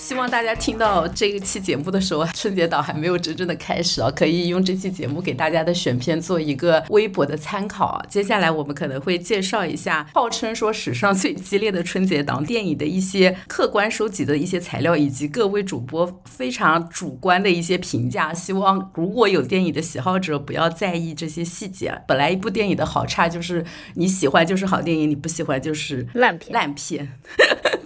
希望大家听到这一期节目的时候，春节档还没有真正的开始啊，可以用这期节目给大家的选片做一个微博的参考啊。接下来我们可能会介绍一下号称说史上最激烈的春节档电影的一些客观收集的一些材料，以及各位主播非常主观的一些评价。希望如果有电影的喜好者，不要在意这些细节。本来一部电影的好差就是你喜欢就是好电影，你不喜欢就是烂 片烂片。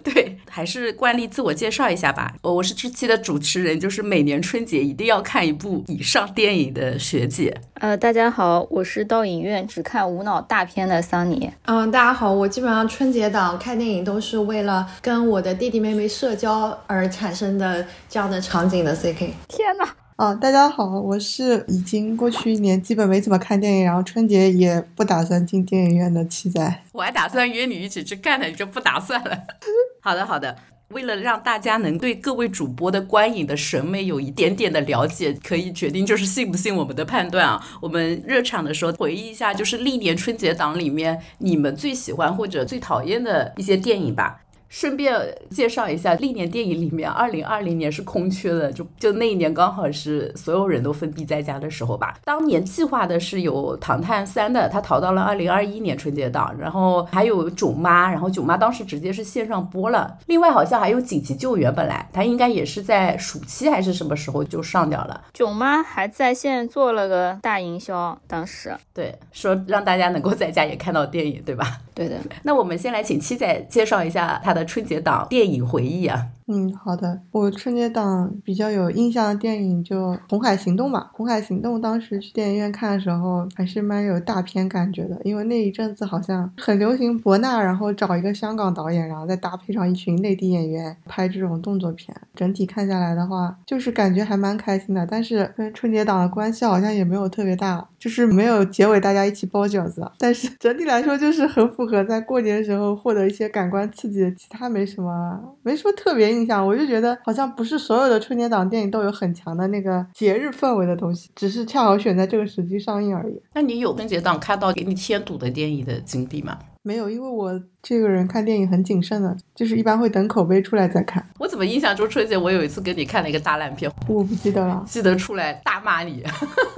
对，还是惯例自我介绍一下吧。我我是这期的主持人，就是每年春节一定要看一部以上电影的学姐。呃，大家好，我是到影院只看无脑大片的桑尼。嗯，大家好，我基本上春节档看电影都是为了跟我的弟弟妹妹社交而产生的这样的场景的。CK，天哪！啊，大家好，我是已经过去一年基本没怎么看电影，然后春节也不打算进电影院的七仔。我还打算约你一起去看呢，你就不打算了。好的，好的。为了让大家能对各位主播的观影的审美有一点点的了解，可以决定就是信不信我们的判断啊。我们热场的时候回忆一下，就是历年春节档里面你们最喜欢或者最讨厌的一些电影吧。顺便介绍一下，历年电影里面，二零二零年是空缺的，就就那一年刚好是所有人都封闭在家的时候吧。当年计划的是有《唐探三》的，他逃到了二零二一年春节档，然后还有《囧妈》，然后《囧妈》当时直接是线上播了。另外好像还有《紧急救援》，本来它应该也是在暑期还是什么时候就上掉了。《囧妈》还在线做了个大营销，当时对说让大家能够在家也看到电影，对吧？对的。那我们先来请七仔介绍一下他的。春节档电影回忆啊。嗯，好的。我春节档比较有印象的电影就《红海行动》吧，《红海行动》当时去电影院看的时候还是蛮有大片感觉的，因为那一阵子好像很流行博纳，然后找一个香港导演，然后再搭配上一群内地演员拍这种动作片。整体看下来的话，就是感觉还蛮开心的。但是跟春节档的关系好像也没有特别大，就是没有结尾大家一起包饺子。但是整体来说就是很符合在过年时候获得一些感官刺激，其他没什么，没什么特别。印象我就觉得好像不是所有的春节档电影都有很强的那个节日氛围的东西，只是恰好选在这个时机上映而已。那你有春节档看到给你添堵的电影的经历吗？没有，因为我这个人看电影很谨慎的，就是一般会等口碑出来再看。我怎么印象中春节我有一次跟你看了一个大烂片？我不记得了，记得出来大骂你，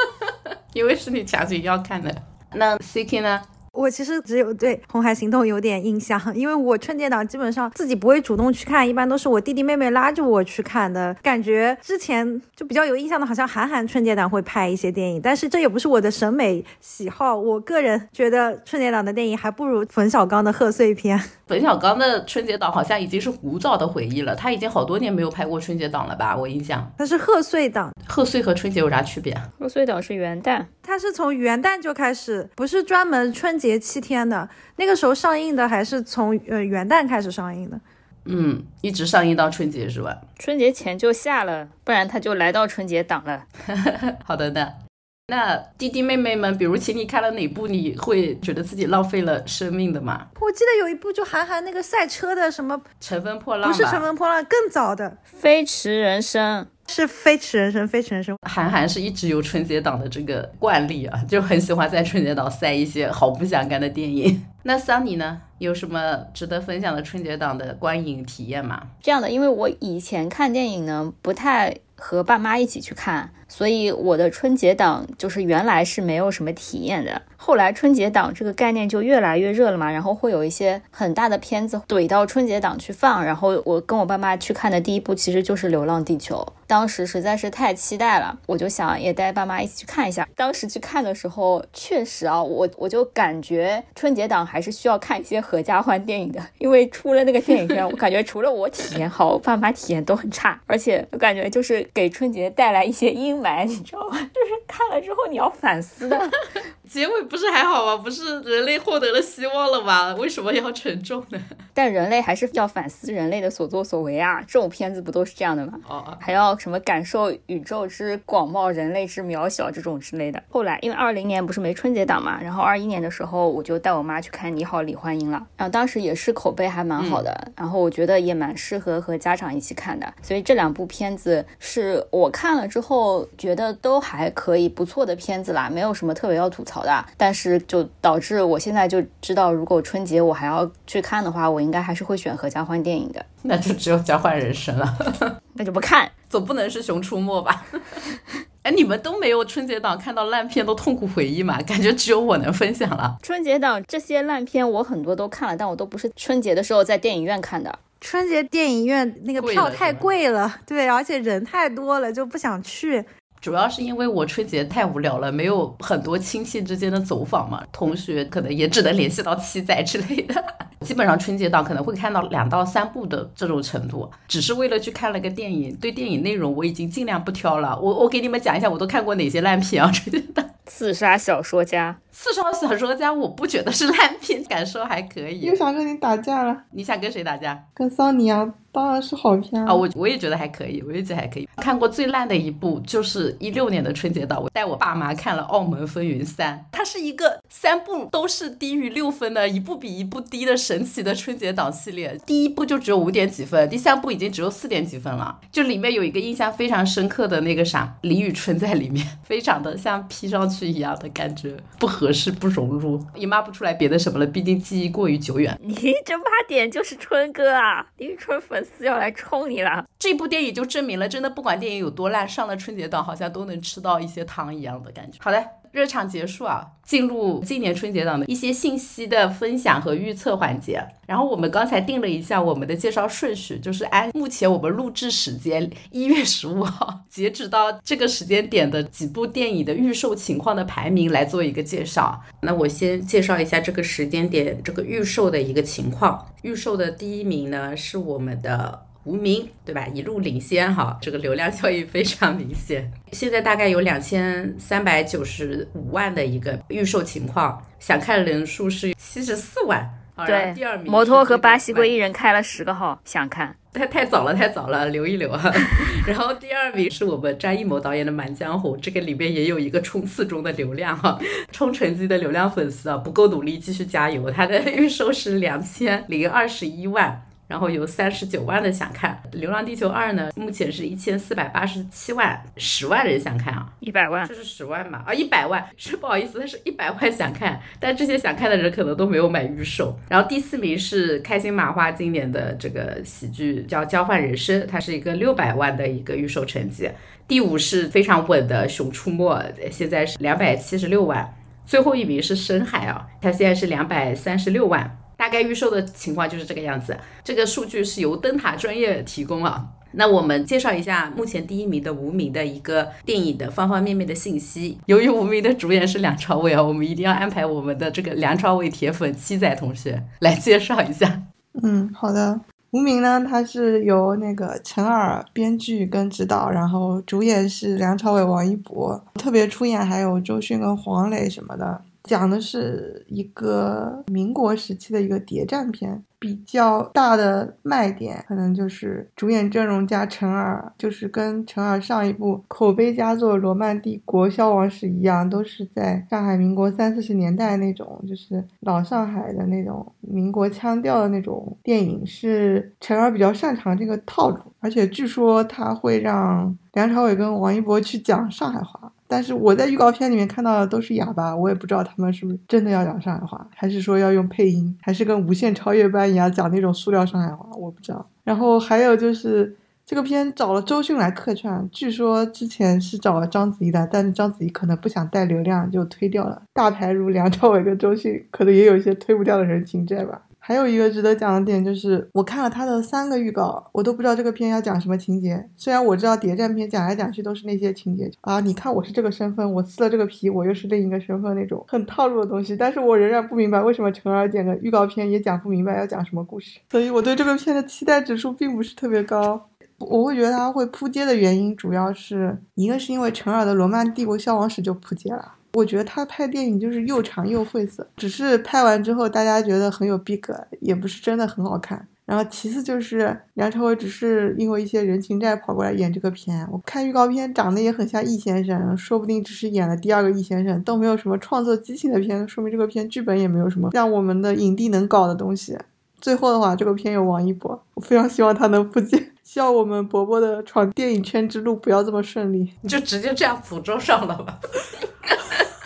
因为是你强行要看的。那 C K 呢？我其实只有对《红海行动》有点印象，因为我春节档基本上自己不会主动去看，一般都是我弟弟妹妹拉着我去看的。感觉之前就比较有印象的，好像韩寒春节档会拍一些电影，但是这也不是我的审美喜好。我个人觉得春节档的电影还不如冯小刚的贺岁片。冯小刚的春节档好像已经是古早的回忆了，他已经好多年没有拍过春节档了吧？我印象他是贺岁档，贺岁和春节有啥区别？贺岁档是元旦，他是从元旦就开始，不是专门春节七天的，那个时候上映的还是从呃元旦开始上映的，嗯，一直上映到春节是吧？春节前就下了，不然他就来到春节档了。好的呢。那弟弟妹妹们，比如请你看了哪部，你会觉得自己浪费了生命的吗？我记得有一部就韩寒那个赛车的什么《乘风破浪》，不是《乘风破浪》，更早的《飞驰人生》是《飞驰人生》，《飞驰人生》。韩寒是一直有春节档的这个惯例啊，就很喜欢在春节档塞一些毫不相干的电影。那桑尼呢，有什么值得分享的春节档的观影体验吗？这样的，因为我以前看电影呢，不太和爸妈一起去看。所以我的春节档就是原来是没有什么体验的，后来春节档这个概念就越来越热了嘛，然后会有一些很大的片子怼到春节档去放，然后我跟我爸妈去看的第一部其实就是《流浪地球》，当时实在是太期待了，我就想也带爸妈一起去看一下。当时去看的时候，确实啊，我我就感觉春节档还是需要看一些合家欢电影的，因为出了那个电影院，我感觉除了我体验好，爸妈体验都很差，而且我感觉就是给春节带来一些阴。买，你知道吗？就是看了之后你要反思的。结尾不是还好吗？不是人类获得了希望了吗？为什么要沉重呢？但人类还是要反思人类的所作所为啊！这种片子不都是这样的吗？哦，还要什么感受宇宙之广袤，人类之渺小这种之类的。后来因为二零年不是没春节档嘛，然后二一年的时候我就带我妈去看《你好，李焕英》了，然后当时也是口碑还蛮好的，然后我觉得也蛮适合和家长一起看的。所以这两部片子是我看了之后觉得都还可以，不错的片子啦，没有什么特别要吐槽的。但是就导致我现在就知道，如果春节我还要去看的话，我应该还是会选合家欢电影的。那就只有交换人生了，那就不看，总不能是熊出没吧？哎，你们都没有春节档看到烂片都痛苦回忆嘛？感觉只有我能分享了。春节档这些烂片我很多都看了，但我都不是春节的时候在电影院看的。春节电影院那个票太贵了，对，而且人太多了，就不想去。主要是因为我春节太无聊了，没有很多亲戚之间的走访嘛，同学可能也只能联系到七仔之类的。基本上春节档可能会看到两到三部的这种程度，只是为了去看了个电影。对电影内容我已经尽量不挑了。我我给你们讲一下，我都看过哪些烂片啊？春节档《刺杀小说家》。刺杀小说家，我不觉得是烂片，感受还可以。又想跟你打架了？你想跟谁打架？跟桑尼啊，当然是好片啊。我我也觉得还可以，我也觉得还可以。看过最烂的一部就是一六年的春节档，我带我爸妈看了《澳门风云三》，它是一个三部都是低于六分的，一部比一部低的神奇的春节档系列。第一部就只有五点几分，第三部已经只有四点几分了。就里面有一个印象非常深刻的那个啥，李宇春在里面，非常的像 P 上去一样的感觉，不合适，不融入。也骂不出来别的什么了，毕竟记忆过于久远。你这骂点就是春哥啊，李宇春粉丝要来冲你了。这部电影就证明了，真的不管电影有多烂，上了春节档好像都能吃到一些糖一样的感觉。好的。热场结束啊，进入今年春节档的一些信息的分享和预测环节。然后我们刚才定了一下我们的介绍顺序，就是按目前我们录制时间一月十五号截止到这个时间点的几部电影的预售情况的排名来做一个介绍。那我先介绍一下这个时间点这个预售的一个情况。预售的第一名呢是我们的。无名对吧？一路领先哈，这个流量效应非常明显。现在大概有两千三百九十五万的一个预售情况，想看人数是七十四万。对，第二名摩托和巴西龟一人开了十个号，想看。太太早了，太早了，留一留哈。然后第二名是我们张艺谋导演的《满江红》，这个里面也有一个冲刺中的流量哈，冲成绩的流量粉丝啊，不够努力，继续加油。它的预售是两千零二十一万。然后有三十九万的想看《流浪地球二》呢，目前是一千四百八十七万，十万人想看啊，一百万，这是十万嘛？啊，一百万是 不好意思，它是一百万想看，但这些想看的人可能都没有买预售。然后第四名是开心麻花今年的这个喜剧叫《交换人生》，它是一个六百万的一个预售成绩。第五是非常稳的《熊出没》，现在是两百七十六万。最后一名是深海啊，它现在是两百三十六万。大概预售的情况就是这个样子，这个数据是由灯塔专业提供了。那我们介绍一下目前第一名的无名的一个电影的方方面面的信息。由于无名的主演是梁朝伟啊，我们一定要安排我们的这个梁朝伟铁粉七仔同学来介绍一下。嗯，好的。无名呢，它是由那个陈耳编剧跟指导，然后主演是梁朝伟、王一博，特别出演还有周迅跟黄磊什么的。讲的是一个民国时期的一个谍战片，比较大的卖点可能就是主演阵容加陈耳，就是跟陈耳上一部口碑佳作《罗曼蒂国消亡史》一样，都是在上海民国三四十年代那种，就是老上海的那种民国腔调的那种电影，是陈耳比较擅长这个套路，而且据说他会让梁朝伟跟王一博去讲上海话。但是我在预告片里面看到的都是哑巴，我也不知道他们是不是真的要讲上海话，还是说要用配音，还是跟无限超越班一样讲那种塑料上海话，我不知道。然后还有就是这个片找了周迅来客串，据说之前是找了章子怡的，但是章子怡可能不想带流量就推掉了。大牌如梁朝伟跟周迅，可能也有一些推不掉的人情债吧。还有一个值得讲的点就是，我看了他的三个预告，我都不知道这个片要讲什么情节。虽然我知道谍战片讲来讲去都是那些情节啊，你看我是这个身份，我撕了这个皮，我又是另一个身份那种很套路的东西。但是我仍然不明白为什么陈儿剪个预告片也讲不明白要讲什么故事，所以我对这个片的期待指数并不是特别高。我会觉得它会扑街的原因，主要是一个是因为陈耳的《罗曼帝国消亡史》就扑街了。我觉得他拍电影就是又长又晦涩，只是拍完之后大家觉得很有逼格，也不是真的很好看。然后其次就是梁朝伟只是因为一些人情债跑过来演这个片，我看预告片长得也很像易先生，说不定只是演了第二个易先生，都没有什么创作激情的片，说明这个片剧本也没有什么让我们的影帝能搞的东西。最后的话，这个片有王一博，我非常希望他能复接，希望我们伯伯的闯电影圈之路不要这么顺利。你就直接这样诅咒上了吧。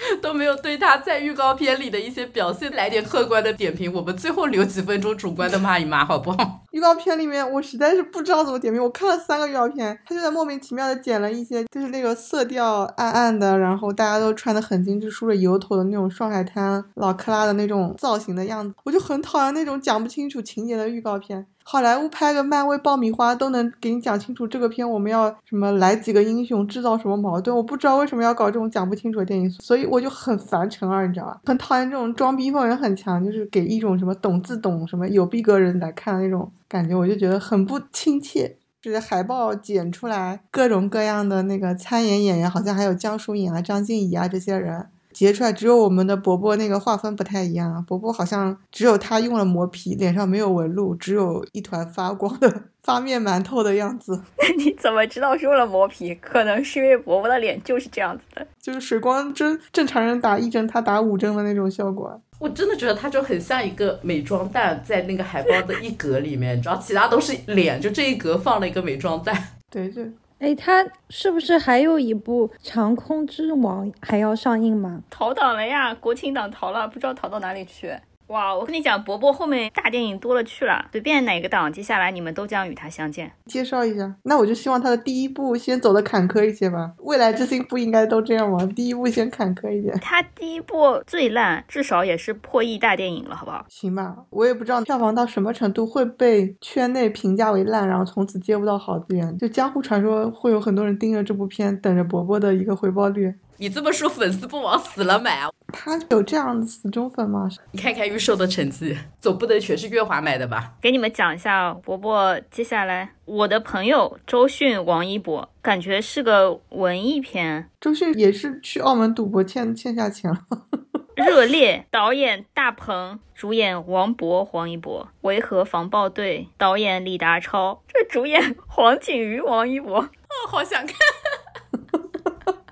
都没有对他在预告片里的一些表现来点客观的点评，我们最后留几分钟主观的骂一骂，好不好？预告片里面我实在是不知道怎么点评，我看了三个预告片，他就在莫名其妙的剪了一些，就是那个色调暗暗的，然后大家都穿的很精致，梳着油头的那种上海滩老克拉的那种造型的样子，我就很讨厌那种讲不清楚情节的预告片。好莱坞拍个漫威爆米花都能给你讲清楚这个片我们要什么来几个英雄制造什么矛盾，我不知道为什么要搞这种讲不清楚的电影，所以我就很烦陈二，你知道吧？很讨厌这种装逼风，人很强，就是给一种什么懂自懂什么有逼格人来看的那种感觉，我就觉得很不亲切。就是海报剪出来各种各样的那个参演演员，好像还有江疏影啊、张婧仪啊这些人。截出来只有我们的伯伯那个划分不太一样啊，伯伯好像只有他用了磨皮，脸上没有纹路，只有一团发光的发面馒头的样子。你怎么知道是用了磨皮？可能是因为伯伯的脸就是这样子的，就是水光针，正常人打一针，他打五针的那种效果。我真的觉得他就很像一个美妆蛋，在那个海报的一格里面，你知道，其他都是脸，就这一格放了一个美妆蛋。对，就。哎，他是不是还有一部《长空之王》还要上映吗？逃党了呀，国庆档逃了，不知道逃到哪里去。哇，我跟你讲，伯伯后面大电影多了去了，随便哪个档，接下来你们都将与他相见。介绍一下，那我就希望他的第一部先走的坎坷一些吧。未来之星不应该都这样吗？第一部先坎坷一点。他第一部最烂，至少也是破亿大电影了，好不好？行吧，我也不知道票房到什么程度会被圈内评价为烂，然后从此接不到好资源。就江湖传说会有很多人盯着这部片，等着伯伯的一个回报率。你这么说，粉丝不往死了买啊？他有这样的死忠粉吗？你看看预售的成绩，总不能全是月华买的吧？给你们讲一下，伯伯接下来我的朋友周迅、王一博，感觉是个文艺片。周迅也是去澳门赌博欠欠下钱了。热烈导演大鹏，主演王博、黄一博，维和防暴队导演李达超，这主演黄景瑜、王一博，哦，好想看。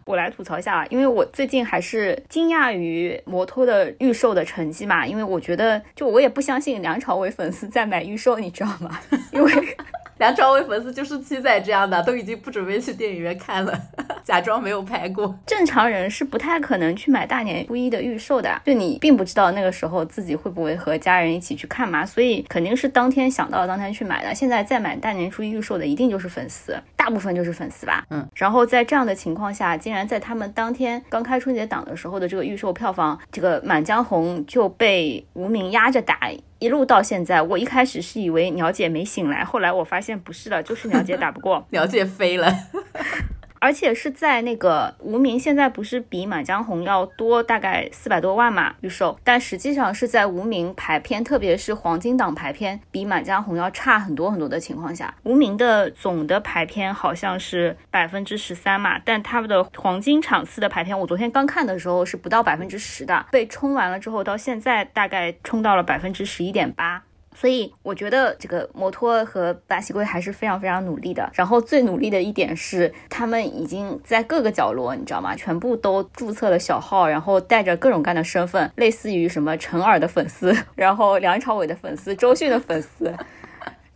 我来吐槽一下，因为我最近还是惊讶于摩托的预售的成绩嘛，因为我觉得，就我也不相信梁朝伟粉丝在买预售，你知道吗？因为。梁朝伟粉丝就是七仔这样的，都已经不准备去电影院看了，假装没有拍过。正常人是不太可能去买大年初一的预售的，就你并不知道那个时候自己会不会和家人一起去看嘛，所以肯定是当天想到当天去买的。现在再买大年初一预售的，一定就是粉丝，大部分就是粉丝吧。嗯，然后在这样的情况下，竟然在他们当天刚开春节档的时候的这个预售票房，这个《满江红》就被无名压着打。一路到现在，我一开始是以为鸟姐没醒来，后来我发现不是的，就是鸟姐打不过，鸟姐飞了。而且是在那个无名，现在不是比《满江红》要多大概四百多万嘛预售，但实际上是在无名排片，特别是黄金档排片，比《满江红》要差很多很多的情况下，无名的总的排片好像是百分之十三嘛，但他们的黄金场次的排片，我昨天刚看的时候是不到百分之十的，被冲完了之后，到现在大概冲到了百分之十一点八。所以我觉得这个摩托和巴西龟还是非常非常努力的。然后最努力的一点是，他们已经在各个角落，你知道吗？全部都注册了小号，然后带着各种各样的身份，类似于什么陈耳的粉丝，然后梁朝伟的粉丝，周迅的粉丝。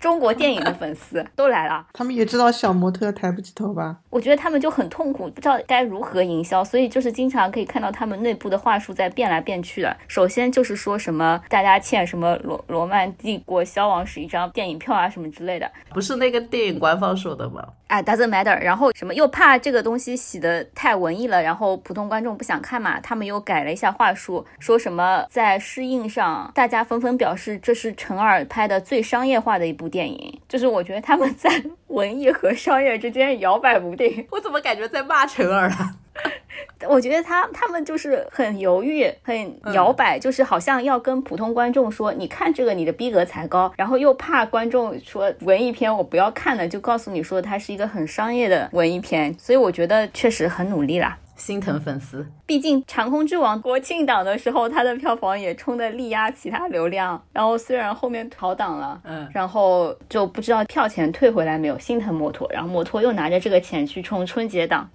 中国电影的粉丝 都来了，他们也知道小模特抬不起头吧？我觉得他们就很痛苦，不知道该如何营销，所以就是经常可以看到他们内部的话术在变来变去的。首先就是说什么大家欠什么罗罗曼帝国消亡史一张电影票啊什么之类的，不是那个电影官方说的吗？哎，doesn't matter。然后什么又怕这个东西洗的太文艺了，然后普通观众不想看嘛，他们又改了一下话术，说什么在试映上，大家纷纷表示这是陈二拍的最商业化的一部。电影就是我觉得他们在文艺和商业之间摇摆不定。我怎么感觉在骂陈耳啊？我觉得他他们就是很犹豫、很摇摆，就是好像要跟普通观众说，你看这个你的逼格才高，然后又怕观众说文艺片我不要看了，就告诉你说它是一个很商业的文艺片，所以我觉得确实很努力啦。心疼粉丝，毕竟《长空之王》国庆档的时候，它的票房也冲的力压其他流量。然后虽然后面调档了，嗯，然后就不知道票钱退回来没有，心疼摩托。然后摩托又拿着这个钱去冲春节档。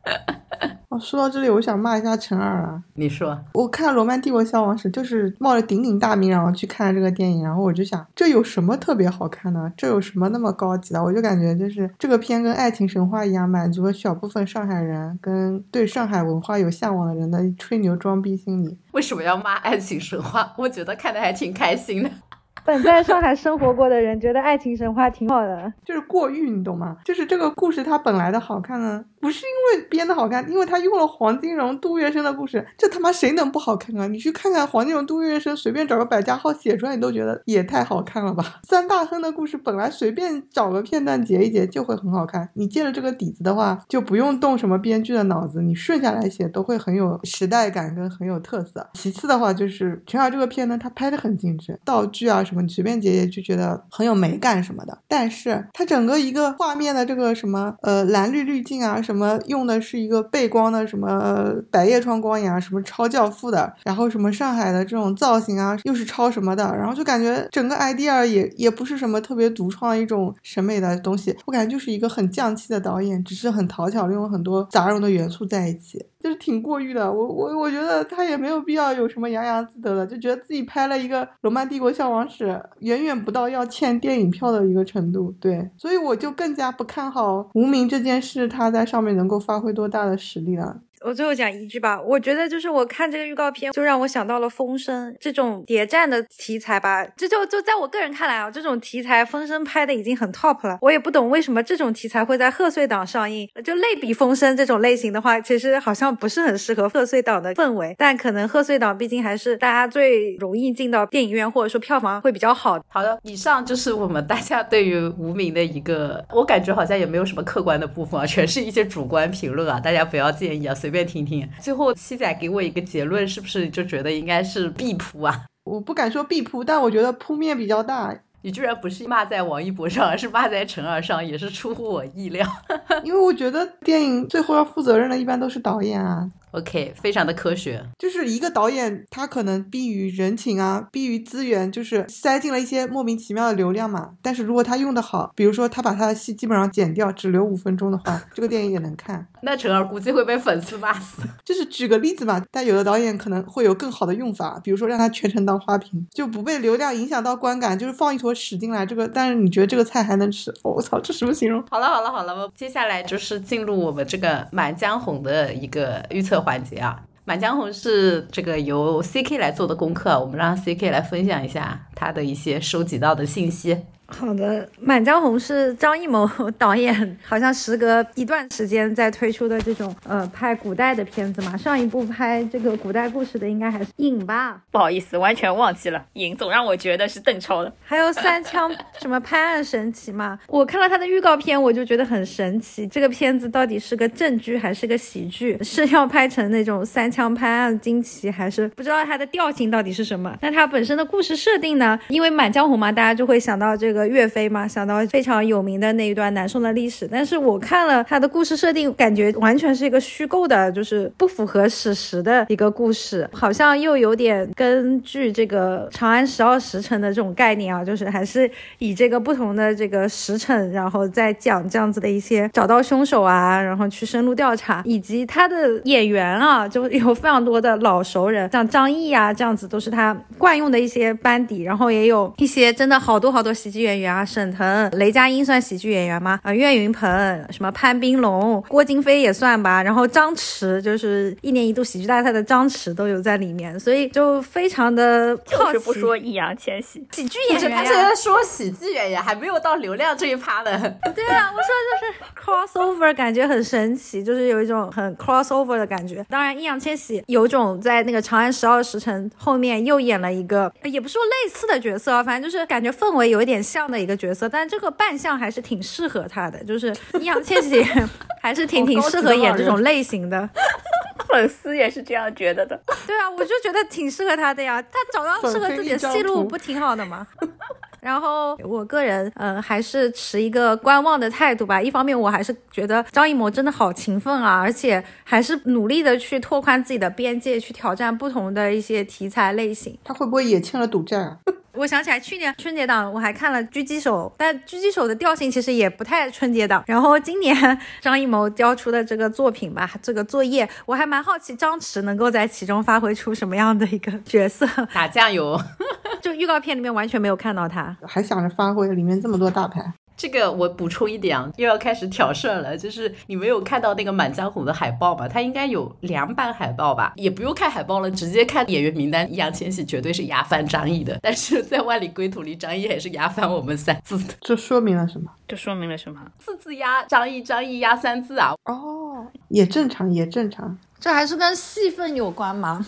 哦，说到这里，我想骂一下陈二啊。你说，我看《罗曼帝国消亡史》，就是冒着鼎鼎大名然后去看这个电影，然后我就想，这有什么特别好看的？这有什么那么高级的？我就感觉就是这个片跟爱情神话一样，满足了小部分上海人跟对上海文化有向往的人的吹牛装逼心理。为什么要骂爱情神话？我觉得看的还挺开心的。本在上海生活过的人觉得爱情神话挺好的，就是过誉，你懂吗？就是这个故事它本来的好看呢，不是因为编的好看，因为他用了黄金荣、杜月笙的故事，这他妈谁能不好看啊？你去看看黄金荣、杜月笙，随便找个百家号写出来，你都觉得也太好看了吧？三大亨的故事本来随便找个片段截一截就会很好看，你借了这个底子的话，就不用动什么编剧的脑子，你顺下来写都会很有时代感跟很有特色。其次的话就是全儿这个片呢，它拍的很精致，道具啊什么你随便截截就觉得很有美感什么的，但是它整个一个画面的这个什么呃蓝绿滤镜啊，什么用的是一个背光的什么百叶窗光影啊，什么超教父的，然后什么上海的这种造型啊，又是超什么的，然后就感觉整个 idea 也也不是什么特别独创一种审美的东西，我感觉就是一个很匠气的导演，只是很讨巧，用了很多杂糅的元素在一起。就是挺过誉的，我我我觉得他也没有必要有什么洋洋自得的，就觉得自己拍了一个《罗曼帝国消亡史》，远远不到要欠电影票的一个程度，对，所以我就更加不看好《无名》这件事，他在上面能够发挥多大的实力了。我最后讲一句吧，我觉得就是我看这个预告片，就让我想到了《风声》这种谍战的题材吧。这就就在我个人看来啊，这种题材《风声》拍的已经很 top 了。我也不懂为什么这种题材会在贺岁档上映。就类比《风声》这种类型的话，其实好像不是很适合贺岁档的氛围。但可能贺岁档毕竟还是大家最容易进到电影院，或者说票房会比较好。好的，以上就是我们大家对于无名的一个，我感觉好像也没有什么客观的部分啊，全是一些主观评论啊，大家不要介意啊，随便听听。最后七仔给我一个结论，是不是就觉得应该是必扑啊？我不敢说必扑，但我觉得扑面比较大。你居然不是骂在王一博上，而是骂在陈二上，也是出乎我意料。因为我觉得电影最后要负责任的，一般都是导演啊。OK，非常的科学。就是一个导演，他可能逼于人情啊，逼于资源，就是塞进了一些莫名其妙的流量嘛。但是如果他用的好，比如说他把他的戏基本上剪掉，只留五分钟的话，这个电影也能看。那陈儿估计会被粉丝骂死。就是举个例子嘛，但有的导演可能会有更好的用法，比如说让他全程当花瓶，就不被流量影响到观感，就是放一坨屎进来，这个但是你觉得这个菜还能吃？我、操，这什么形容？好了好了好了，接下来就是进入我们这个《满江红》的一个预测环节啊。《满江红》是这个由 CK 来做的功课，我们让 CK 来分享一下他的一些收集到的信息。好的，《满江红》是张艺谋导演，好像时隔一段时间在推出的这种呃拍古代的片子嘛。上一部拍这个古代故事的应该还是《影》吧？不好意思，完全忘记了，《影》总让我觉得是邓超的。还有三枪什么拍案神奇嘛？我看了他的预告片，我就觉得很神奇。这个片子到底是个正剧还是个喜剧？是要拍成那种三枪拍案惊奇，还是不知道它的调性到底是什么？那它本身的故事设定呢？因为《满江红》嘛，大家就会想到这个。个岳飞嘛，想到非常有名的那一段南宋的历史，但是我看了他的故事设定，感觉完全是一个虚构的，就是不符合史实的一个故事，好像又有点根据这个长安十二时辰的这种概念啊，就是还是以这个不同的这个时辰，然后再讲这样子的一些找到凶手啊，然后去深入调查，以及他的演员啊，就有非常多的老熟人，像张译啊这样子都是他惯用的一些班底，然后也有一些真的好多好多喜剧演员啊，沈腾、雷佳音算喜剧演员吗？啊，岳云鹏、什么潘斌龙、郭京飞也算吧，然后张弛就是一年一度喜剧大赛的张弛都有在里面，所以就非常的。就是不说易烊千玺，喜剧，演员呀他现在说喜剧演员，还没有到流量这一趴呢。对啊，我说就是 crossover，感觉很神奇，就是有一种很 crossover 的感觉。当然，易烊千玺有种在那个《长安十二时辰》后面又演了一个，呃也不是说类似的角色啊，反正就是感觉氛围有一点像的一个角色，但这个扮相还是挺适合他的，就是易烊千玺 还是挺挺适合演这种类型的。粉丝也是这样觉得的。对啊，我就觉得挺适合他的呀，他找到适合自己的戏路不挺好的吗？然后我个人呃还是持一个观望的态度吧。一方面我还是觉得张艺谋真的好勤奋啊，而且还是努力的去拓宽自己的边界，去挑战不同的一些题材类型。他会不会也欠了赌债啊？我想起来，去年春节档我还看了《狙击手》，但《狙击手》的调性其实也不太春节档。然后今年张艺谋交出的这个作品吧，这个作业，我还蛮好奇张弛能够在其中发挥出什么样的一个角色。打酱油，就预告片里面完全没有看到他，还想着发挥里面这么多大牌。这个我补充一点啊，又要开始挑事儿了。就是你没有看到那个《满江红》的海报吧？它应该有两版海报吧？也不用看海报了，直接看演员名单，易烊千玺绝对是压翻张译的。但是在《万里归途》里，张译还是压翻我们三字的。这说明了什么？这说明了什么？字字压张译，张译压三字啊！哦，也正常，也正常。这还是跟戏份有关吗？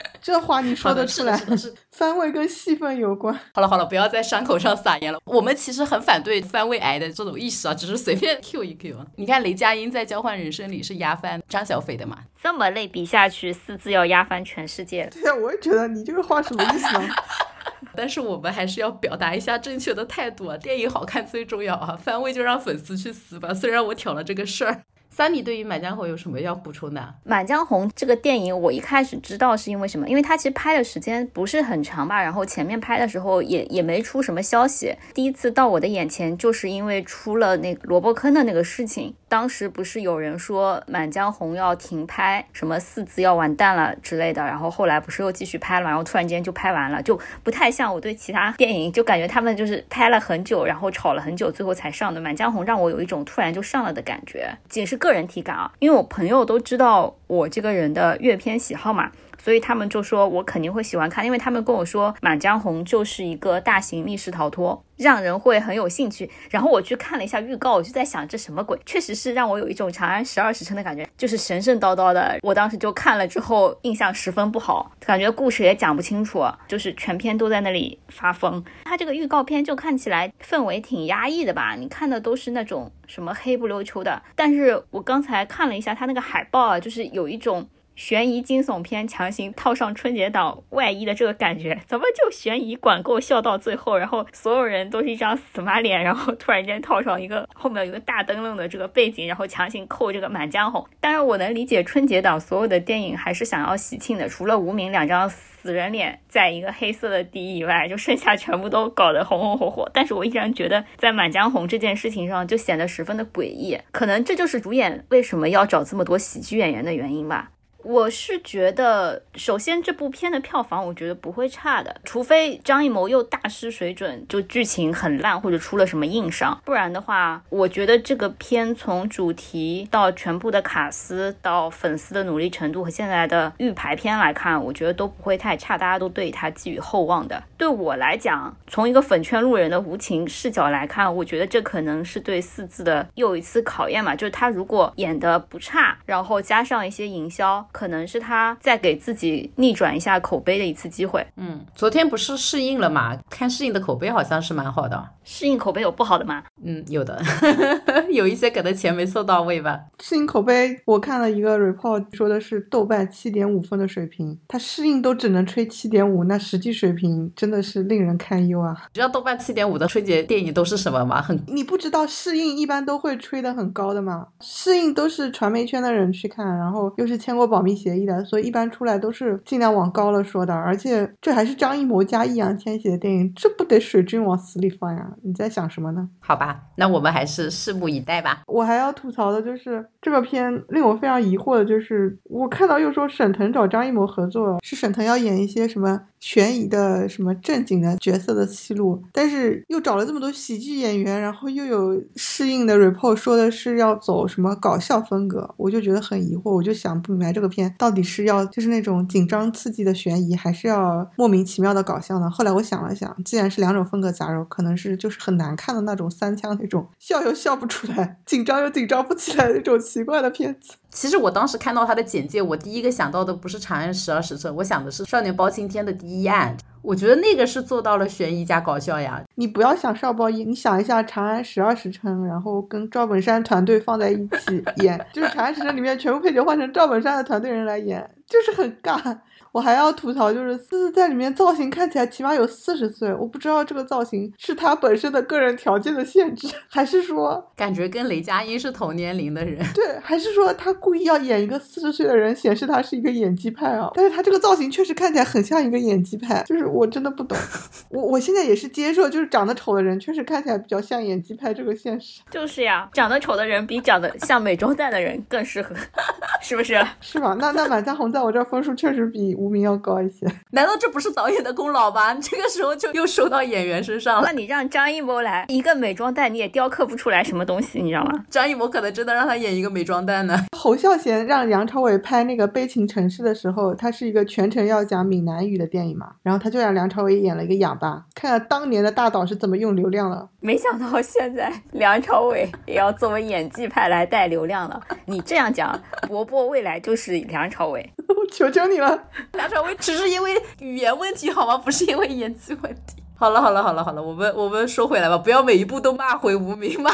这话你说得出来？是番位跟戏份有关。好了好了，不要在伤口上撒盐了。我们其实很反对番位癌的这种意识啊，只是随便 Q 一 Q。你看雷佳音在《交换人生》里是压翻张小斐的嘛？这么类比下去，四字要压翻全世界。对呀，我也觉得你这个话什么意思呢？但是我们还是要表达一下正确的态度啊！电影好看最重要啊，番位就让粉丝去死吧。虽然我挑了这个事儿。三米对于《满江红》有什么要补充的？《满江红》这个电影，我一开始知道是因为什么？因为它其实拍的时间不是很长吧，然后前面拍的时候也也没出什么消息。第一次到我的眼前，就是因为出了那萝卜坑的那个事情。当时不是有人说《满江红》要停拍，什么四字要完蛋了之类的，然后后来不是又继续拍了，然后突然间就拍完了，就不太像我对其他电影，就感觉他们就是拍了很久，然后吵了很久，最后才上的。《满江红》让我有一种突然就上了的感觉，仅是个个人体感啊，因为我朋友都知道我这个人的阅片喜好嘛。所以他们就说，我肯定会喜欢看，因为他们跟我说《满江红》就是一个大型密室逃脱，让人会很有兴趣。然后我去看了一下预告，我就在想这什么鬼？确实是让我有一种《长安十二时辰》的感觉，就是神神叨叨的。我当时就看了之后，印象十分不好，感觉故事也讲不清楚，就是全篇都在那里发疯。他这个预告片就看起来氛围挺压抑的吧？你看的都是那种什么黑不溜秋的，但是我刚才看了一下他那个海报啊，就是有一种。悬疑惊悚片强行套上春节档外衣的这个感觉，怎么就悬疑管够笑到最后，然后所有人都是一张死马脸，然后突然间套上一个后面有一个大灯笼的这个背景，然后强行扣这个《满江红》。当然，我能理解春节档所有的电影还是想要喜庆的，除了无名两张死人脸在一个黑色的底以外，就剩下全部都搞得红红火火。但是我依然觉得在《满江红》这件事情上就显得十分的诡异，可能这就是主演为什么要找这么多喜剧演员的原因吧。我是觉得，首先这部片的票房我觉得不会差的，除非张艺谋又大失水准，就剧情很烂或者出了什么硬伤，不然的话，我觉得这个片从主题到全部的卡司到粉丝的努力程度和现在的预排片来看，我觉得都不会太差，大家都对他寄予厚望的。对我来讲，从一个粉圈路人的无情视角来看，我觉得这可能是对四字的又一次考验嘛，就是他如果演的不差，然后加上一些营销。可能是他在给自己逆转一下口碑的一次机会。嗯，昨天不是适应了嘛？看适应的口碑好像是蛮好的。适应口碑有不好的吗？嗯，有的，有一些可能钱没送到位吧。适应口碑，我看了一个 report，说的是豆瓣七点五分的水平，它适应都只能吹七点五，那实际水平真的是令人堪忧啊！知道豆瓣七点五的春节电影都是什么吗？很，你不知道适应一般都会吹得很高的吗？适应都是传媒圈的人去看，然后又是签过保密协议的，所以一般出来都是尽量往高了说的。而且这还是张艺谋加易烊千玺的电影，这不得水军往死里放呀？你在想什么呢？好吧，那我们还是拭目以待吧。我还要吐槽的就是这个片令我非常疑惑的就是，我看到又说沈腾找张艺谋合作，是沈腾要演一些什么悬疑的、什么正经的角色的戏路，但是又找了这么多喜剧演员，然后又有适应的 report 说的是要走什么搞笑风格，我就觉得很疑惑，我就想不明白这个片到底是要就是那种紧张刺激的悬疑，还是要莫名其妙的搞笑呢？后来我想了想，既然是两种风格杂糅，可能是就是。很难看的那种三枪那种笑又笑不出来，紧张又紧张不起来那种奇怪的片子。其实我当时看到他的简介，我第一个想到的不是《长安十二时辰》，我想的是《少年包青天》的第一案。我觉得那个是做到了悬疑加搞笑呀。你不要想少包一，你想一下《长安十二时辰》，然后跟赵本山团队放在一起演，就是《长安时辰》里面全部配角换成赵本山的团队人来演，就是很尬。我还要吐槽，就是思思在里面造型看起来起码有四十岁，我不知道这个造型是她本身的个人条件的限制，还是说 感觉跟雷佳音是同年龄的人。对，还是说她故意要演一个四十岁的人，显示她是一个演技派啊？但是她这个造型确实看起来很像一个演技派，就是我真的不懂。我我现在也是接受，就是长得丑的人确实看起来比较像演技派这个现实。就是呀，长得丑的人比长得像美妆蛋的人更适合，是不是？是吧？那那《满江红》在我这儿分数确实比无名要高一些。难道这不是导演的功劳吗？这个时候就又收到演员身上了。那你让张艺谋来一个美妆蛋，你也雕刻不出来什么东西，你知道吗？张艺谋可能真的让他演一个美妆蛋呢。侯孝贤让梁朝伟拍那个《悲情城市》的时候，他是一个全程要讲闽南语的电影嘛，然后他就让梁朝伟演了一个哑巴，看看当年的大导是怎么用流量了。没想到现在梁朝伟也要作为演技派来带流量了。你这样讲，伯伯未来就是梁朝伟。我求求你了，梁朝伟只是因为语言问题好吗？不是因为演技问题。好了好了好了好了，我们我们说回来吧，不要每一步都骂回无名嘛，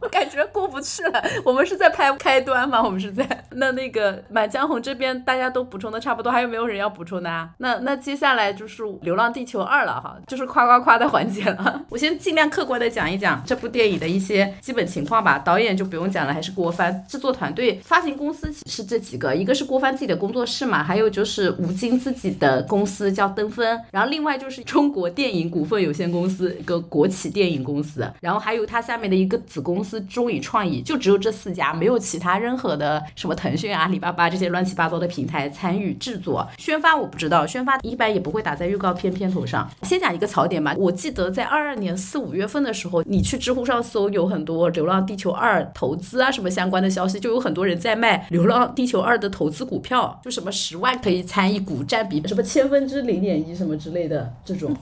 我 感觉过不去了。我们是在拍开端吗？我们是在那那个《满江红》这边大家都补充的差不多，还有没有人要补充的啊？那那接下来就是《流浪地球二》了哈，就是夸夸夸的环节了。我先尽量客观的讲一讲这部电影的一些基本情况吧。导演就不用讲了，还是郭帆。制作团队、发行公司是这几个，一个是郭帆自己的工作室嘛，还有就是吴京自己的公司叫登峰，然后另外就是中国电影影股份有限公司，一个国企电影公司，然后还有它下面的一个子公司中影创意，就只有这四家，没有其他任何的什么腾讯、阿里巴巴这些乱七八糟的平台参与制作宣发。我不知道，宣发一般也不会打在预告片片头上。先讲一个槽点吧，我记得在二二年四五月份的时候，你去知乎上搜，有很多《流浪地球二》投资啊什么相关的消息，就有很多人在卖《流浪地球二》的投资股票，就什么十万可以参一股，占比什么千分之零点一什么之类的这种。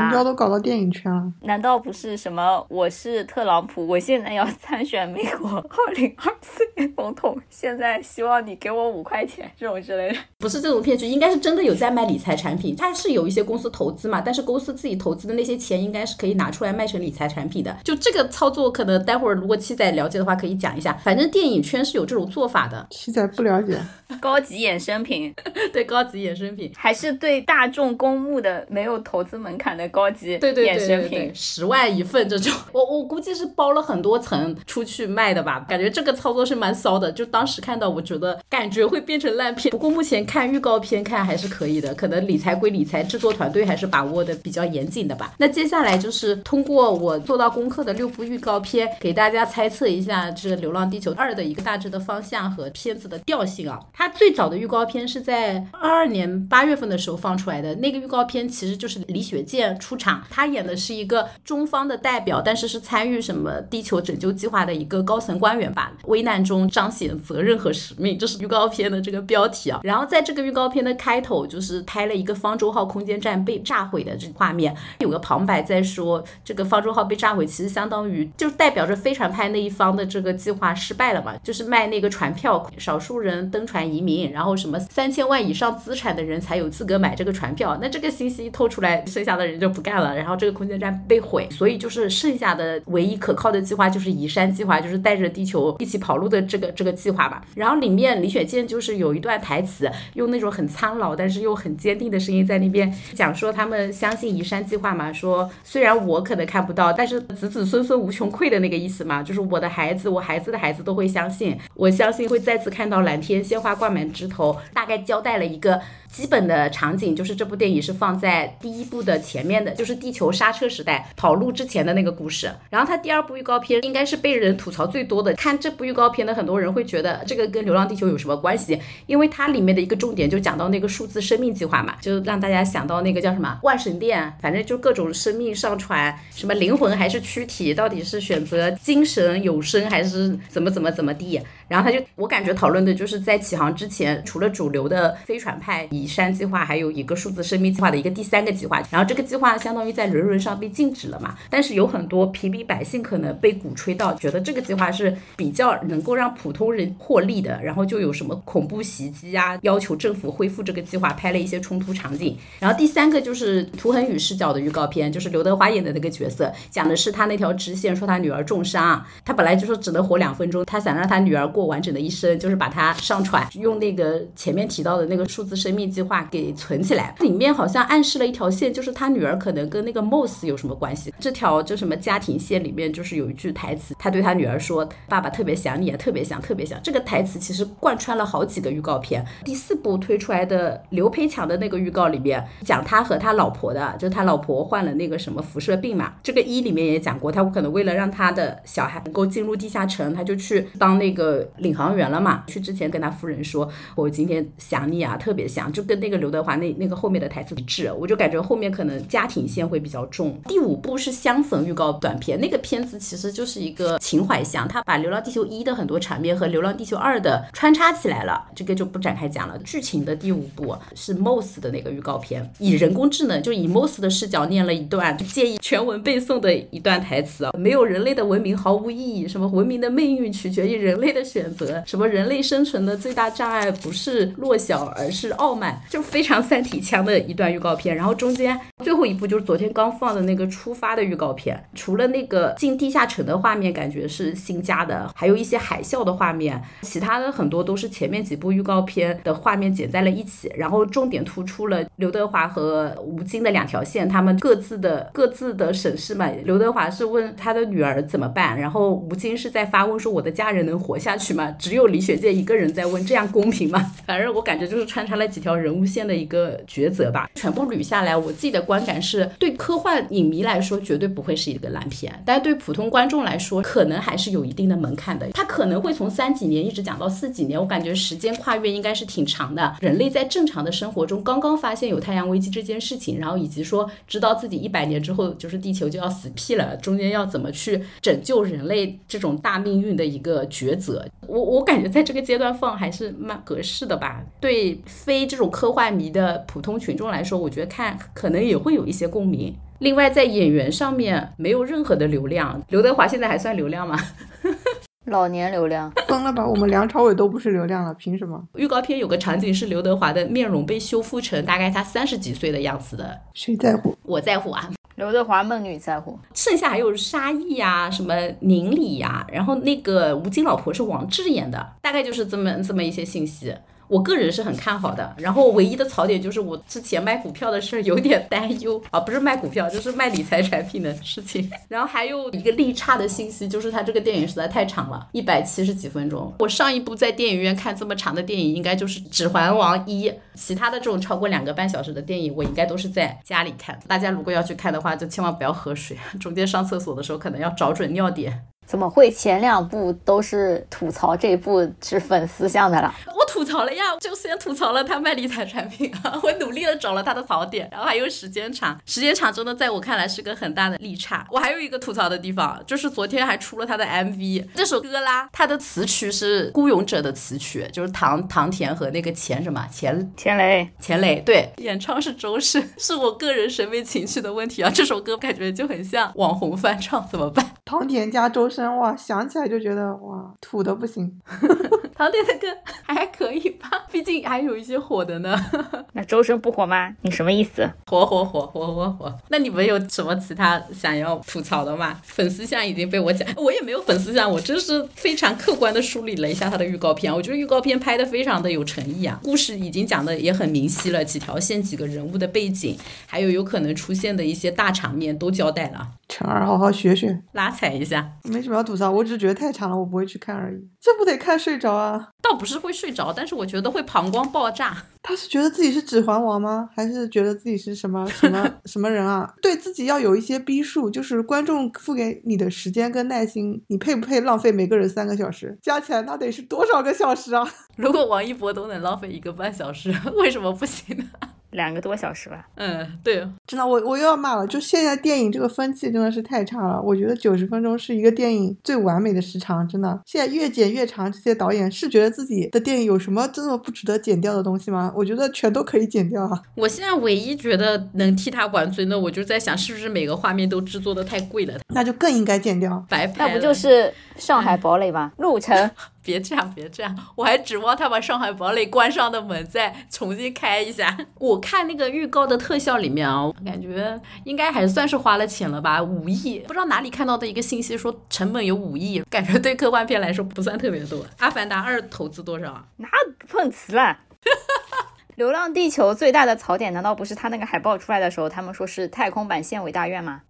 成交？都搞到电影圈了。难道不是什么我是特朗普，我现在要参选美国二零二四年总统，现在希望你给我五块钱这种之类的？不是这种骗局，应该是真的有在卖理财产品。它是有一些公司投资嘛，但是公司自己投资的那些钱应该是可以拿出来卖成理财产品的。就这个操作，可能待会儿如果七仔了解的话，可以讲一下。反正电影圈是有这种做法的，七仔不了解，高级衍生品，对高级衍生品。还是对大众公募的没有投资门槛的高级对对对衍生品？十万一份这种，我我估计是包了很多层出去卖的吧，感觉这个操作是蛮骚的。就当时看到，我觉得感觉会变成烂片。不过目前看预告片看还是可以的，可能理财归理财，制作团队还是把握的比较严谨的吧。那接下来就是通过我做到功课的六部预告片，给大家猜测一下这个《流浪地球二》的一个大致的方向和片子的调性啊。它最早的预告片是在二二年八月份的时候放出来的，那个预告片其实就是李雪健出场，他演的是一个中方的代表，但是是参与什么地球拯救计划的一个高层官员吧。危难中彰显责任和使命，这是预告片的这个标题啊。然后在这个预告片的开头，就是拍了一个方舟号空间站被炸毁的这个画面，有个旁白在说，这个方舟号被炸毁，其实相当于就代表着飞船派那一方的这个计划失败了嘛，就是卖那个船票，少数人登船移民，然后什么三千万以上资产的人才有资格买这个船票。那这个信息一透出来，剩下的人就不干了，然后这个空间站被毁，所以就是剩下的唯一可靠的计划就是移山计划，就是带着地球一起跑路的这个这个计划吧。然后里面李雪健就是有一段台词，用那种很苍老但是又很坚定的声音在那边讲说他们相信移山计划嘛，说虽然我可能看不到，但是子子孙孙无穷匮的那个意思嘛，就是我的孩子，我孩子的孩子都会相信，我相信会再次看到蓝天，鲜花挂满枝头，大概交代了一个。基本的场景就是这部电影是放在第一部的前面就是地球刹车时代跑路之前的那个故事。然后它第二部预告片应该是被人吐槽最多的。看这部预告片的很多人会觉得这个跟《流浪地球》有什么关系？因为它里面的一个重点就讲到那个数字生命计划嘛，就让大家想到那个叫什么万神殿，反正就各种生命上传，什么灵魂还是躯体，到底是选择精神永生还是怎么怎么怎么地。然后他就我感觉讨论的就是在启航之前，除了主流的飞船派移山计划，还有一个数字生命计划的一个第三个计划。然后这个计划相当于在人伦上被禁止了嘛，但是有很多平民百姓可能被鼓吹到，觉得这个计划是比较能够让普通人获利的。然后就有什么恐怖袭击啊，要求政府恢复这个计划，拍了一些冲突场景。然后第三个就是涂恒宇视角的预告片，就是刘德华演的那个角色，讲的是他那条支线，说他女儿重伤，他本来就说只能活两分钟，他想让他女儿过完整的一生，就是把它上传，用那个前面提到的那个数字生命计划给存起来。里面好像暗示了一条线，就是他女儿可能跟那个 Moss 有什么关系。这条就什么家庭线里面就是有一句台词，他对他女儿说：“爸爸特别想你，特别想，特别想。”这个台词其实贯穿了好几个预告片。第四部推出来的刘培强的那个预告里面讲他和他老婆的，就他老婆患了那个什么辐射病嘛。这个一里面也讲过，他可能为了让他的小孩能够进入地下城，他就去当那个领航员了嘛。去之前跟他夫人说：“我今天想你啊，特别想。”就跟那个刘德华那那个后面的台词一致。我就感觉后面可能家庭线会比较重。第五部是相逢预告短片，那个片子其实就是一个情怀向，他把《流浪地球一》的很多场面和《流浪地球二》的穿插起来了，这个就不展开讲了。剧情的第五部是 Moss 的那个预告片，以人工智能就以 Moss 的视角念了一段就建议全文背诵的一段台词啊，没有人类的文明毫无意义，什么文明的命运取决于人类的选选择，什么人类生存的最大障碍不是弱小而是傲慢，就非常三体腔的一段预告片。然后中间最后一部就是昨天刚放的那个出发的预告片，除了那个进地下城的画面感觉是新加的，还有一些海啸的画面，其他的很多都是前面几部预告片的画面剪在了一起，然后重点突出了刘德华和吴京的两条线，他们各自的各自的审视嘛。刘德华是问他的女儿怎么办，然后吴京是在发问说我的家人能活下去吗？只有李雪健一个人在问，这样公平吗？反正我感觉就是穿插了几条人物线的一个抉择吧。全部捋下来，我自己的观感是对科幻影迷来说绝对不会是一个烂片，但对普通观众来说可能还是有一定的门槛的。它可能会从三几年一直讲到四几年，我感觉时间跨越应该是挺长的。人类在正常的生活中刚刚发现有太阳危机这件事情，然后以及说知道自己一百年之后就是地球就要死屁了，中间要怎么去拯救人类这种大命运的一个抉择。我我感觉在这个阶段放还是蛮合适的吧。对非这种科幻迷的普通群众来说，我觉得看可能也会有一些共鸣。另外，在演员上面没有任何的流量，刘德华现在还算流量吗？老年流量疯了吧？我们梁朝伟都不是流量了，凭什么？预告片有个场景是刘德华的面容被修复成大概他三十几岁的样子的，谁在乎？我在乎啊。刘德华梦女在乎，剩下还有沙溢呀，什么宁理呀，然后那个吴京老婆是王志演的，大概就是这么这么一些信息。我个人是很看好的，然后唯一的槽点就是我之前卖股票的事儿有点担忧啊，不是卖股票，就是卖理财产品的事情。然后还有一个利差的信息，就是它这个电影实在太长了，一百七十几分钟。我上一部在电影院看这么长的电影，应该就是《指环王一》，其他的这种超过两个半小时的电影，我应该都是在家里看。大家如果要去看的话，就千万不要喝水，中间上厕所的时候可能要找准尿点。怎么会前两部都是吐槽，这部是粉丝向的了？我吐槽了呀，就先吐槽了他卖理财产品啊，我努力的找了他的槽点，然后还有时间长，时间长真的在我看来是个很大的利差。我还有一个吐槽的地方，就是昨天还出了他的 MV，这首歌啦，它的词曲是孤勇者的词曲，就是唐唐田和那个钱什么钱钱雷钱雷，对，演唱是周深，是我个人审美情趣的问题啊，这首歌感觉就很像网红翻唱，怎么办？唐田加周深，哇，想起来就觉得哇，土的不行。唐田的歌还可以吧，毕竟还有一些火的呢。那周深不火吗？你什么意思？火火火火火火。那你们有什么其他想要吐槽的吗？粉丝像已经被我讲，我也没有粉丝像，我真是非常客观的梳理了一下他的预告片。我觉得预告片拍的非常的有诚意啊，故事已经讲的也很明晰了，几条线、几个人物的背景，还有有可能出现的一些大场面都交代了。陈儿，好好学学，拉踩一下。没什么要吐槽，我只是觉得太长了，我不会去看而已。这不得看睡着啊？倒不是会睡着，但是我觉得会膀胱爆炸。他是觉得自己是指环王吗？还是觉得自己是什么什么 什么人啊？对自己要有一些逼数，就是观众付给你的时间跟耐心，你配不配浪费每个人三个小时？加起来那得是多少个小时啊？如果王一博都能浪费一个半小时，为什么不行呢？两个多小时吧。嗯，对，真的，我我又要骂了。就现在电影这个分气真的是太差了。我觉得九十分钟是一个电影最完美的时长，真的。现在越剪越长，这些导演是觉得自己的电影有什么这么不值得剪掉的东西吗？我觉得全都可以剪掉啊。我现在唯一觉得能替他挽尊的，我就在想，是不是每个画面都制作的太贵了，那就更应该剪掉。白拍？那不就是上海堡垒吗？路程 别这样，别这样，我还指望他把上海堡垒关上的门再重新开一下。我看那个预告的特效里面啊，我感觉应该还算是花了钱了吧，五亿。不知道哪里看到的一个信息说成本有五亿，感觉对科幻片来说不算特别多。阿凡达二投资多少啊？哪碰瓷了？流浪地球最大的槽点难道不是它那个海报出来的时候，他们说是太空版县委大院吗？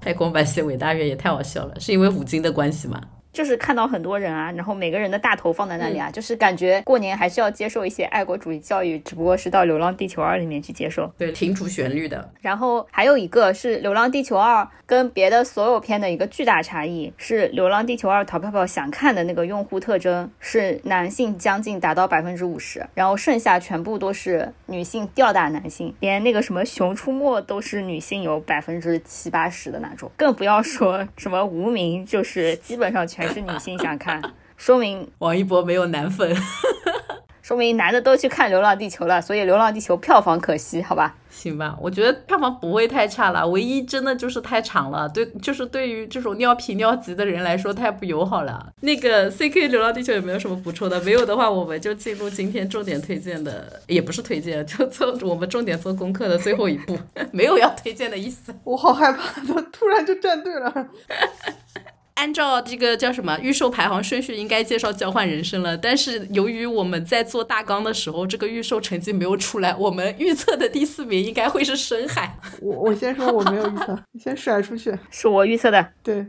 太空版县委大院也太好笑了，是因为五金的关系吗？就是看到很多人啊，然后每个人的大头放在那里啊，就是感觉过年还是要接受一些爱国主义教育，只不过是到《流浪地球二》里面去接受。对，挺主旋律的。然后还有一个是《流浪地球二》跟别的所有片的一个巨大差异是，《流浪地球二》淘票票想看的那个用户特征是男性将近达到百分之五十，然后剩下全部都是女性吊打男性，连那个什么《熊出没》都是女性有百分之七八十的那种，更不要说什么无名，就是基本上全是女性想看，说明王一博没有男粉，说明男的都去看《流浪地球》了，所以《流浪地球》票房可惜，好吧？行吧，我觉得票房不会太差了，唯一真的就是太长了，对，就是对于这种尿频尿急的人来说太不友好了。那个 C K《流浪地球》有没有什么补充的？没有的话，我们就进入今天重点推荐的，也不是推荐，就做我们重点做功课的最后一步，没有要推荐的意思。我好害怕，怎么突然就站队了？按照这个叫什么预售排行顺序，应该介绍《交换人生》了。但是由于我们在做大纲的时候，这个预售成绩没有出来，我们预测的第四名应该会是深海。我我先说我没有预测，你先甩出去。是我预测的，对，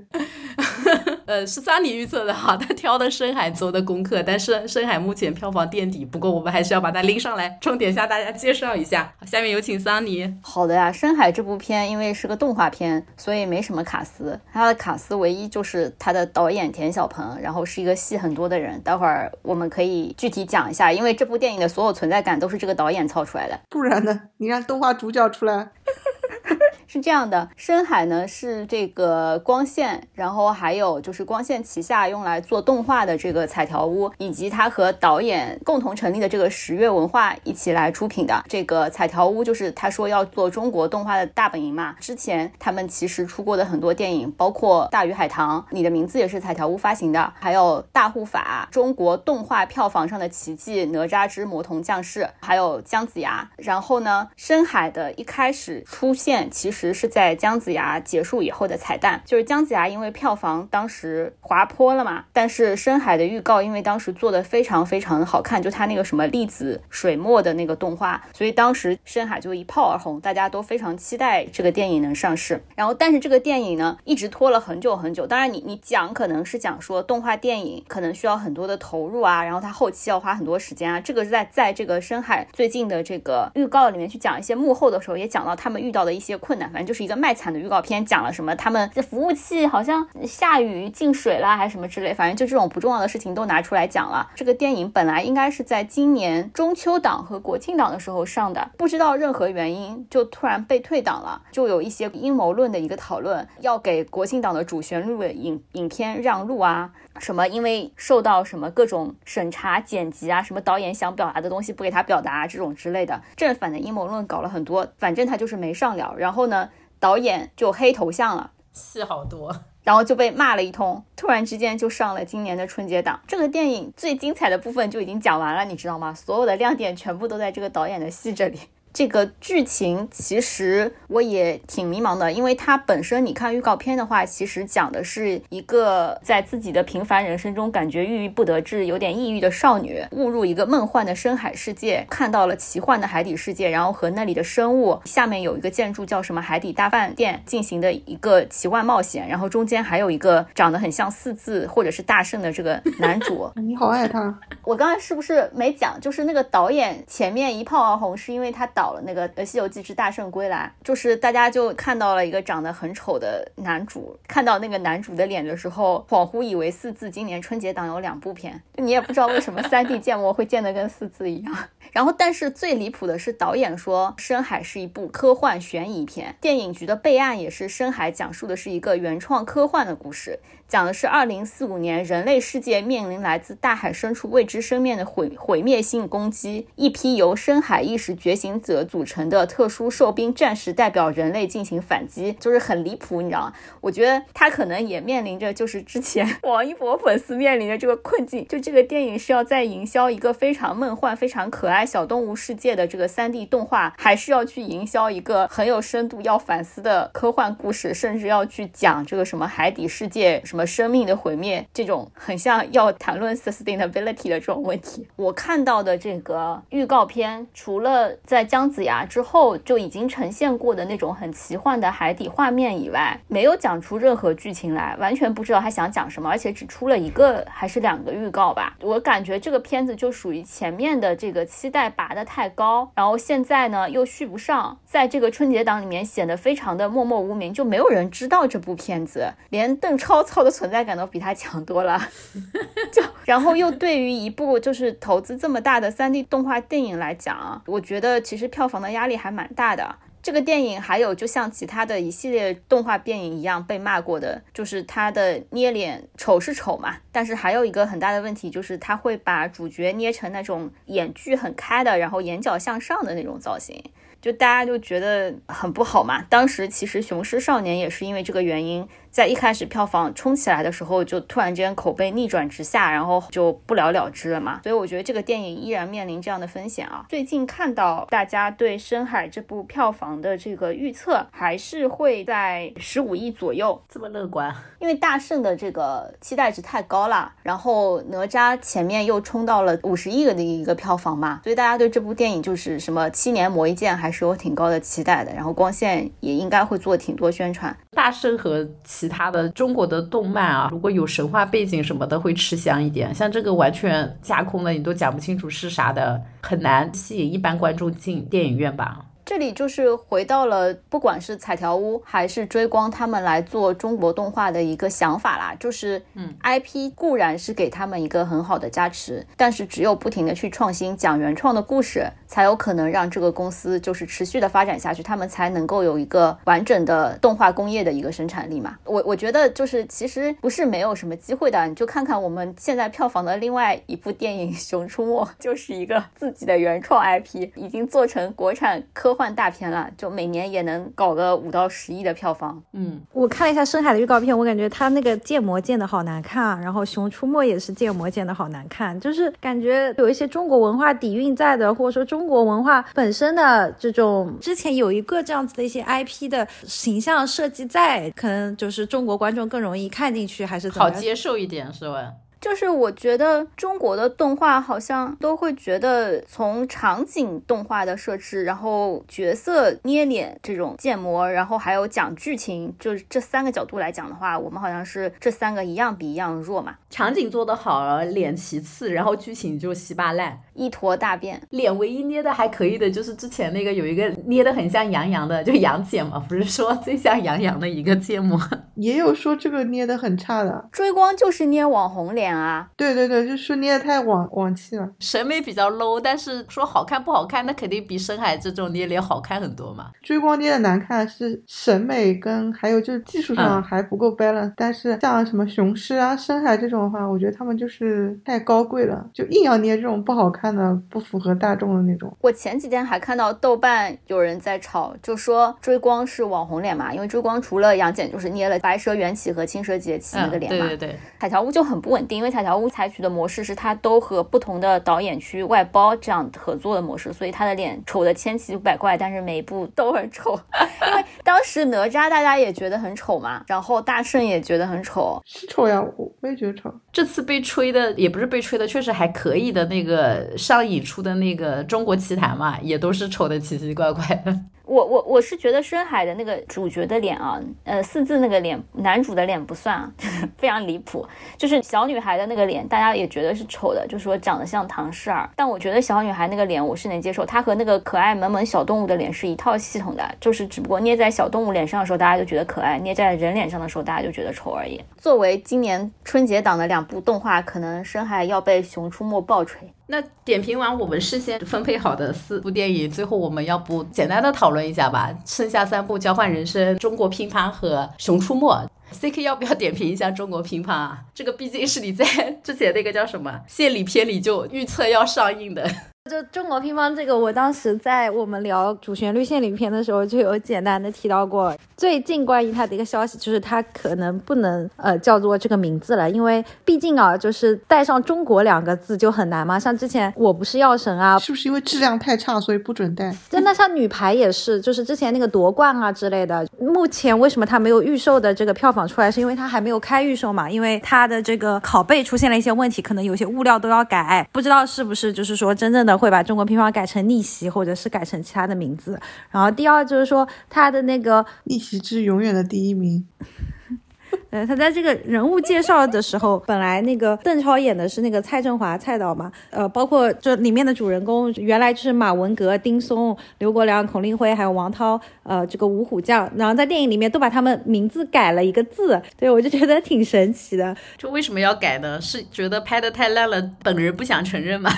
呃，是桑尼预测的哈，他挑的深海做的功课，但是深海目前票房垫底，不过我们还是要把它拎上来，重点向大家介绍一下。下面有请桑尼。好的呀，《深海》这部片因为是个动画片，所以没什么卡司。它的卡司唯一就是它的导演田小鹏，然后是一个戏很多的人。待会儿我们可以具体讲一下，因为这部电影的所有存在感都是这个导演操出来的。不然呢？你让动画主角出来，是这样的，深海呢是这个光线，然后还有就是光线旗下用来做动画的这个彩条屋，以及他和导演共同成立的这个十月文化一起来出品的这个彩条屋，就是他说要做中国动画的大本营嘛。之前他们其实出过的很多电影，包括《大鱼海棠》，你的名字也是彩条屋发行的，还有《大护法》，中国动画票房上的奇迹，《哪吒之魔童降世》，还有姜子牙。然后呢，深海的一开始出现其实是在姜子牙结束以后的彩蛋，就是姜子牙因为票房当时滑坡了嘛，但是深海的预告因为当时做的非常非常的好看，就他那个什么粒子水墨的那个动画，所以当时深海就一炮而红，大家都非常期待这个电影能上市。然后，但是这个电影呢，一直拖了很久很久。当然你，你讲可能是讲说动画电影可能需要很多的投入啊，然后它后期要花很多时间啊。这个是在在这个深海最近的这个预告里面去讲一些幕后的时候，也讲到他们遇到的一些困难。反正就是一个卖惨的预告片，讲了什么他们这服务器好像下雨进水啦，还是什么之类，反正就这种不重要的事情都拿出来讲了。这个电影本来应该是在今年中秋档和国庆档的时候上的，不知道任何原因就突然被退档了，就有一些阴谋论的一个讨论，要给国庆档的主旋律影影片让路啊，什么因为受到什么各种审查剪辑啊，什么导演想表达的东西不给他表达这种之类的正反的阴谋论搞了很多，反正他就是没上了。然后呢，导演就黑头像了。戏好多，然后就被骂了一通，突然之间就上了今年的春节档。这个电影最精彩的部分就已经讲完了，你知道吗？所有的亮点全部都在这个导演的戏这里。这个剧情其实我也挺迷茫的，因为它本身你看预告片的话，其实讲的是一个在自己的平凡人生中感觉郁郁不得志、有点抑郁的少女，误入一个梦幻的深海世界，看到了奇幻的海底世界，然后和那里的生物，下面有一个建筑叫什么海底大饭店进行的一个奇幻冒险，然后中间还有一个长得很像四字或者是大圣的这个男主。你好爱他，我刚才是不是没讲？就是那个导演前面一炮而红，是因为他导好了那个《西游记之大圣归来》，就是大家就看到了一个长得很丑的男主，看到那个男主的脸的时候，恍惚以为四字今年春节档有两部片，你也不知道为什么三 D 建模会建的跟四字一样。然后，但是最离谱的是，导演说《深海》是一部科幻悬疑片，电影局的备案也是《深海》讲述的是一个原创科幻的故事。讲的是二零四五年，人类世界面临来自大海深处未知生命的毁毁灭性攻击，一批由深海意识觉醒者组成的特殊兽兵战士代表人类进行反击，就是很离谱，你知道吗？我觉得他可能也面临着就是之前 王一博粉丝面临的这个困境，就这个电影是要在营销一个非常梦幻、非常可爱小动物世界的这个三 D 动画，还是要去营销一个很有深度、要反思的科幻故事，甚至要去讲这个什么海底世界。什么生命的毁灭，这种很像要谈论 sustainability 的这种问题。我看到的这个预告片，除了在姜子牙之后就已经呈现过的那种很奇幻的海底画面以外，没有讲出任何剧情来，完全不知道他想讲什么，而且只出了一个还是两个预告吧。我感觉这个片子就属于前面的这个期期待拔得太高，然后现在呢又续不上，在这个春节档里面显得非常的默默无名，就没有人知道这部片子，连邓超操的。存在感都比他强多了，就然后又对于一部就是投资这么大的三 D 动画电影来讲，我觉得其实票房的压力还蛮大的。这个电影还有就像其他的一系列动画电影一样被骂过的，就是他的捏脸丑是丑嘛，但是还有一个很大的问题就是他会把主角捏成那种眼距很开的，然后眼角向上的那种造型。就大家就觉得很不好嘛。当时其实《雄狮少年》也是因为这个原因，在一开始票房冲起来的时候，就突然间口碑逆转直下，然后就不了了之了嘛。所以我觉得这个电影依然面临这样的风险啊。最近看到大家对《深海》这部票房的这个预测，还是会在十五亿左右，这么乐观？因为大圣的这个期待值太高了，然后哪吒前面又冲到了五十亿的一个票房嘛，所以大家对这部电影就是什么七年磨一剑还。还是有挺高的期待的，然后光线也应该会做挺多宣传。大圣和其其他的中国的动漫啊，如果有神话背景什么的，会吃香一点。像这个完全架空的，你都讲不清楚是啥的，很难吸引一般观众进电影院吧。这里就是回到了，不管是彩条屋还是追光，他们来做中国动画的一个想法啦，就是，嗯，IP 固然是给他们一个很好的加持，但是只有不停的去创新，讲原创的故事，才有可能让这个公司就是持续的发展下去，他们才能够有一个完整的动画工业的一个生产力嘛。我我觉得就是其实不是没有什么机会的，你就看看我们现在票房的另外一部电影《熊出没》，就是一个自己的原创 IP，已经做成国产科。换大片了，就每年也能搞个五到十亿的票房。嗯，我看了一下深海的预告片，我感觉他那个建模建的好难看啊，然后熊出没也是建模建的好难看，就是感觉有一些中国文化底蕴在的，或者说中国文化本身的这种之前有一个这样子的一些 IP 的形象设计在，可能就是中国观众更容易看进去，还是好接受一点，是吧？就是我觉得中国的动画好像都会觉得从场景动画的设置，然后角色捏脸这种建模，然后还有讲剧情，就是这三个角度来讲的话，我们好像是这三个一样比一样弱嘛。场景做得好，脸其次，然后剧情就稀巴烂，一坨大便。脸唯一捏的还可以的就是之前那个有一个捏的很像杨洋的，就杨戬嘛，不是说 最像杨洋的一个芥末，也有说这个捏的很差的。追光就是捏网红脸。啊，对对对，就是捏的太网网气了，审美比较 low。但是说好看不好看，那肯定比深海这种捏脸好看很多嘛。追光捏的难看是审美跟还有就是技术上还不够 balance。但是像什么雄狮啊、深海这种的话，我觉得他们就是太高贵了，就硬要捏这种不好看的、不符合大众的那种。我前几天还看到豆瓣有人在吵，就说追光是网红脸嘛，因为追光除了杨戬就是捏了白蛇缘起和青蛇劫起那个脸嘛。对对对，彩条屋就很不稳定。因为彩条屋采取的模式是它都和不同的导演去外包这样合作的模式，所以他的脸丑的千奇百怪，但是每一部都很丑。因为当时哪吒大家也觉得很丑嘛，然后大圣也觉得很丑，是丑呀，我我也觉得丑。这次被吹的也不是被吹的，确实还可以的那个上影出的那个中国奇谭嘛，也都是丑的奇奇怪怪的。我我我是觉得深海的那个主角的脸啊，呃，四字那个脸，男主的脸不算啊，非常离谱。就是小女孩的那个脸，大家也觉得是丑的，就说长得像唐诗儿。但我觉得小女孩那个脸我是能接受，她和那个可爱萌萌小动物的脸是一套系统的，就是只不过捏在小动物脸上的时候，大家就觉得可爱；捏在人脸上的时候，大家就觉得丑而已。作为今年春节档的两部动画，可能深海要被《熊出没》爆锤。那点评完我们事先分配好的四部电影，最后我们要不简单的讨论问一下吧？剩下三部《交换人生》《中国乒乓》和《熊出没》，CK 要不要点评一下《中国乒乓》啊？这个毕竟是你在之前那个叫什么献礼片里就预测要上映的。就中国乒乓这个，我当时在我们聊主旋律献礼片的时候，就有简单的提到过。最近关于它的一个消息，就是它可能不能呃叫做这个名字了，因为毕竟啊，就是带上“中国”两个字就很难嘛。像之前我不是药神啊，是不是因为质量太差，所以不准带？真的，像女排也是，就是之前那个夺冠啊之类的。目前为什么它没有预售的这个票房出来，是因为它还没有开预售嘛？因为它的这个拷贝出现了一些问题，可能有些物料都要改，不知道是不是就是说真正的会把中国乒乓改成逆袭，或者是改成其他的名字。然后第二就是说他的那个逆袭之永远的第一名。呃，他在这个人物介绍的时候，本来那个邓超演的是那个蔡振华蔡导嘛，呃，包括这里面的主人公原来就是马文革、丁松、刘国梁、孔令辉，还有王涛，呃，这个五虎将，然后在电影里面都把他们名字改了一个字，对我就觉得挺神奇的。就为什么要改呢？是觉得拍的太烂了，本人不想承认吗？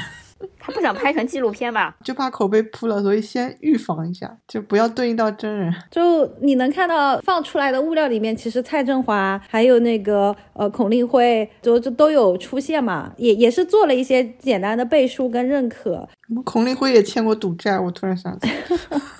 他不想拍成纪录片吧？就怕口碑扑了，所以先预防一下，就不要对应到真人。就你能看到放出来的物料里面，其实蔡振华还有那个呃孔令辉，就就都有出现嘛，也也是做了一些简单的背书跟认可。孔令辉也欠过赌债，我突然想起。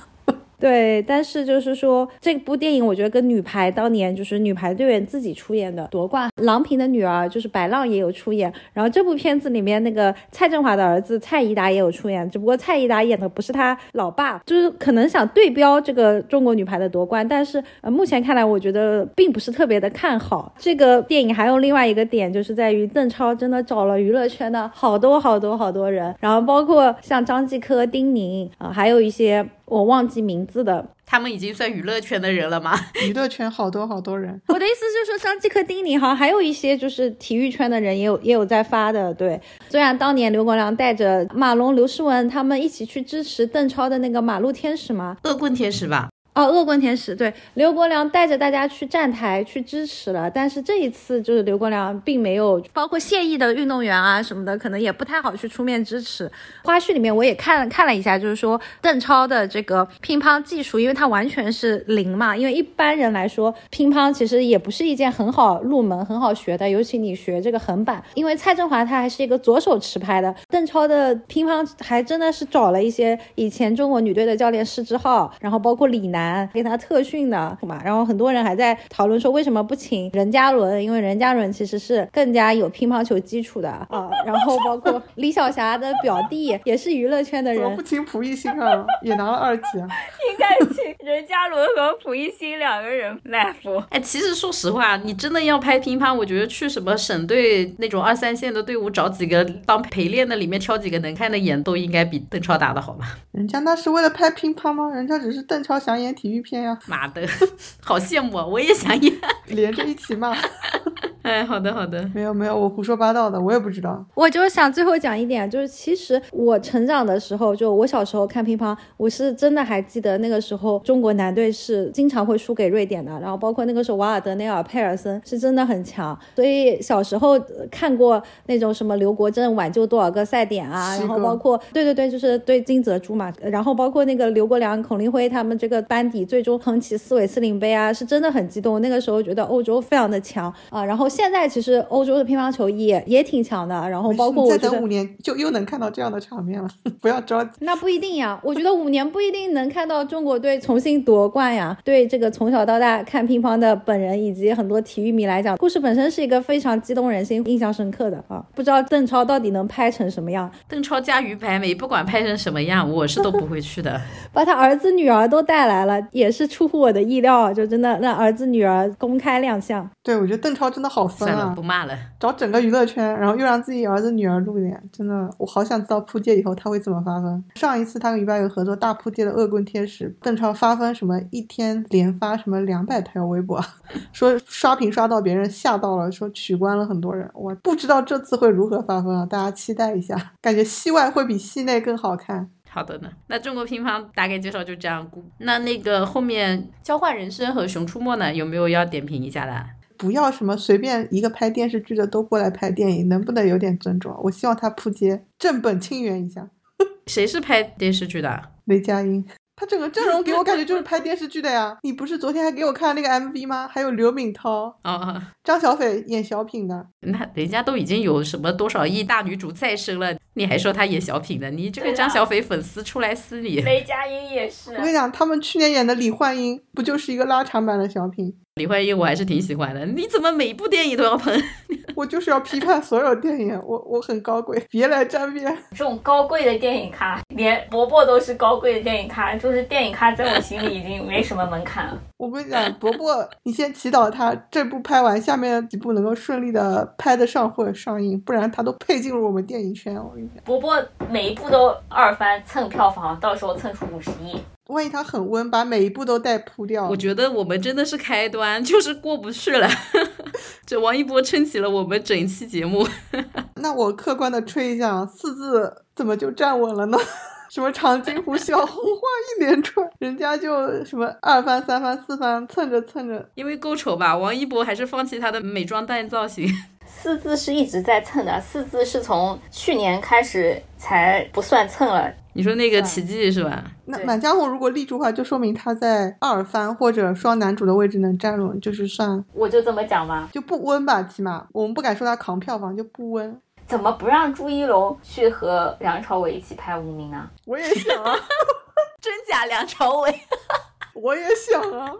对，但是就是说，这部电影我觉得跟女排当年就是女排队员自己出演的夺冠，郎平的女儿就是白浪也有出演。然后这部片子里面那个蔡振华的儿子蔡宜达也有出演，只不过蔡宜达演的不是他老爸，就是可能想对标这个中国女排的夺冠。但是呃，目前看来，我觉得并不是特别的看好这个电影。还有另外一个点，就是在于邓超真的找了娱乐圈的好多好多好多人，然后包括像张继科、丁宁啊，还有一些。我忘记名字的，他们已经算娱乐圈的人了吗？娱乐圈好多好多人。我的意思就是说，张继科、丁宁，好像还有一些就是体育圈的人也有也有在发的。对，虽然当年刘国梁带着马龙、刘诗雯他们一起去支持邓超的那个马路天使嘛，恶棍天使吧。哦，恶棍天使对刘国梁带着大家去站台去支持了，但是这一次就是刘国梁并没有，包括现役的运动员啊什么的，可能也不太好去出面支持。花絮里面我也看了看了一下，就是说邓超的这个乒乓技术，因为他完全是零嘛，因为一般人来说乒乓其实也不是一件很好入门、很好学的，尤其你学这个横板，因为蔡振华他还是一个左手持拍的，邓超的乒乓还真的是找了一些以前中国女队的教练施之浩，然后包括李楠。给他特训的嘛，然后很多人还在讨论说为什么不请任嘉伦，因为任嘉伦其实是更加有乒乓球基础的啊。然后包括李晓霞的表弟也是娱乐圈的人，怎么不请蒲熠星啊？也拿了二级啊？应该请任嘉伦和蒲熠星两个人来服。哎，其实说实话，你真的要拍乒乓，我觉得去什么省队那种二三线的队伍找几个当陪练的，里面挑几个能看的演，都应该比邓超打的好吧？人家那是为了拍乒乓吗？人家只是邓超想演。体育片呀，妈的，好羡慕啊！我也想演，连着一起骂。哎，好的好的，没有没有，我胡说八道的，我也不知道。我就是想最后讲一点，就是其实我成长的时候，就我小时候看乒乓，我是真的还记得那个时候中国男队是经常会输给瑞典的，然后包括那个时候瓦尔德内尔、佩尔森是真的很强，所以小时候看过那种什么刘国珍挽救多少个赛点啊，然后包括对对对，就是对金泽洙嘛，然后包括那个刘国梁、孔令辉他们这个班底最终捧起四韦斯林杯啊，是真的很激动。那个时候觉得欧洲非常的强啊，然后。现在其实欧洲的乒乓球也也挺强的，然后包括我再等五年就又能看到这样的场面了，不要着急。那不一定呀，我觉得五年不一定能看到中国队重新夺冠呀。对这个从小到大看乒乓的本人以及很多体育迷来讲，故事本身是一个非常激动人心、印象深刻的啊。不知道邓超到底能拍成什么样？邓超加于白眉，不管拍成什么样，我是都不会去的。把他儿子女儿都带来了，也是出乎我的意料，就真的让儿子女儿公开亮相。对，我觉得邓超真的好分算了，啊不，骂了。找整个娱乐圈，然后又让自己儿子女儿露脸，真的，我好想知道扑街以后他会怎么发疯。上一次他跟于白有合作大扑街的《恶棍天使》，邓超发疯什么一天连发什么两百条微博，说刷屏刷到别人吓到了，说取关了很多人。我不知道这次会如何发疯啊，大家期待一下，感觉戏外会比戏内更好看。好的呢，那中国乒乓大概介绍就这样。那那个后面交换人生和熊出没呢，有没有要点评一下的？不要什么随便一个拍电视剧的都过来拍电影，能不能有点尊重啊？我希望他扑街，正本清源一下。谁是拍电视剧的？雷佳音，他整个阵容给我感觉就是拍电视剧的呀。你不是昨天还给我看那个 MV 吗？还有刘敏涛、哦，张小斐演小品的，那人家都已经有什么多少亿大女主再生了，你还说她演小品的？你这个张小斐粉丝出来撕你！雷佳音也是我跟你讲，他们去年演的李焕英不就是一个拉长版的小品？李焕英我还是挺喜欢的，你怎么每部电影都要喷？我就是要批判所有电影，我我很高贵，别来沾边。这种高贵的电影咖，连伯伯都是高贵的电影咖，就是电影咖在我心里已经没什么门槛了。我跟你讲，伯伯，你先祈祷他这部拍完，下面几部能够顺利的拍得上或者上映，不然他都配进入我们电影圈。我跟你讲，伯伯每一部都二番蹭票房，到时候蹭出五十亿。万一他很温，把每一步都带扑掉我，觉得我们真的是开端，就是过不去了。这王一博撑起了我们整期节目。那我客观的吹一下，四字怎么就站稳了呢？什么长津湖、小红花一连串，人家就什么二番、三番、四番蹭着蹭着，因为够丑吧，王一博还是放弃他的美妆蛋造型。四字是一直在蹭的，四字是从去年开始才不算蹭了。你说那个奇迹是吧？对那满江红如果立住的话，就说明他在二番或者双男主的位置能站稳，就是算我就这么讲吧，就不温吧，起码我们不敢说他扛票房，就不温。怎么不让朱一龙去和梁朝伟一起拍《无名》呢？我也想啊，真假梁朝伟？我也想啊，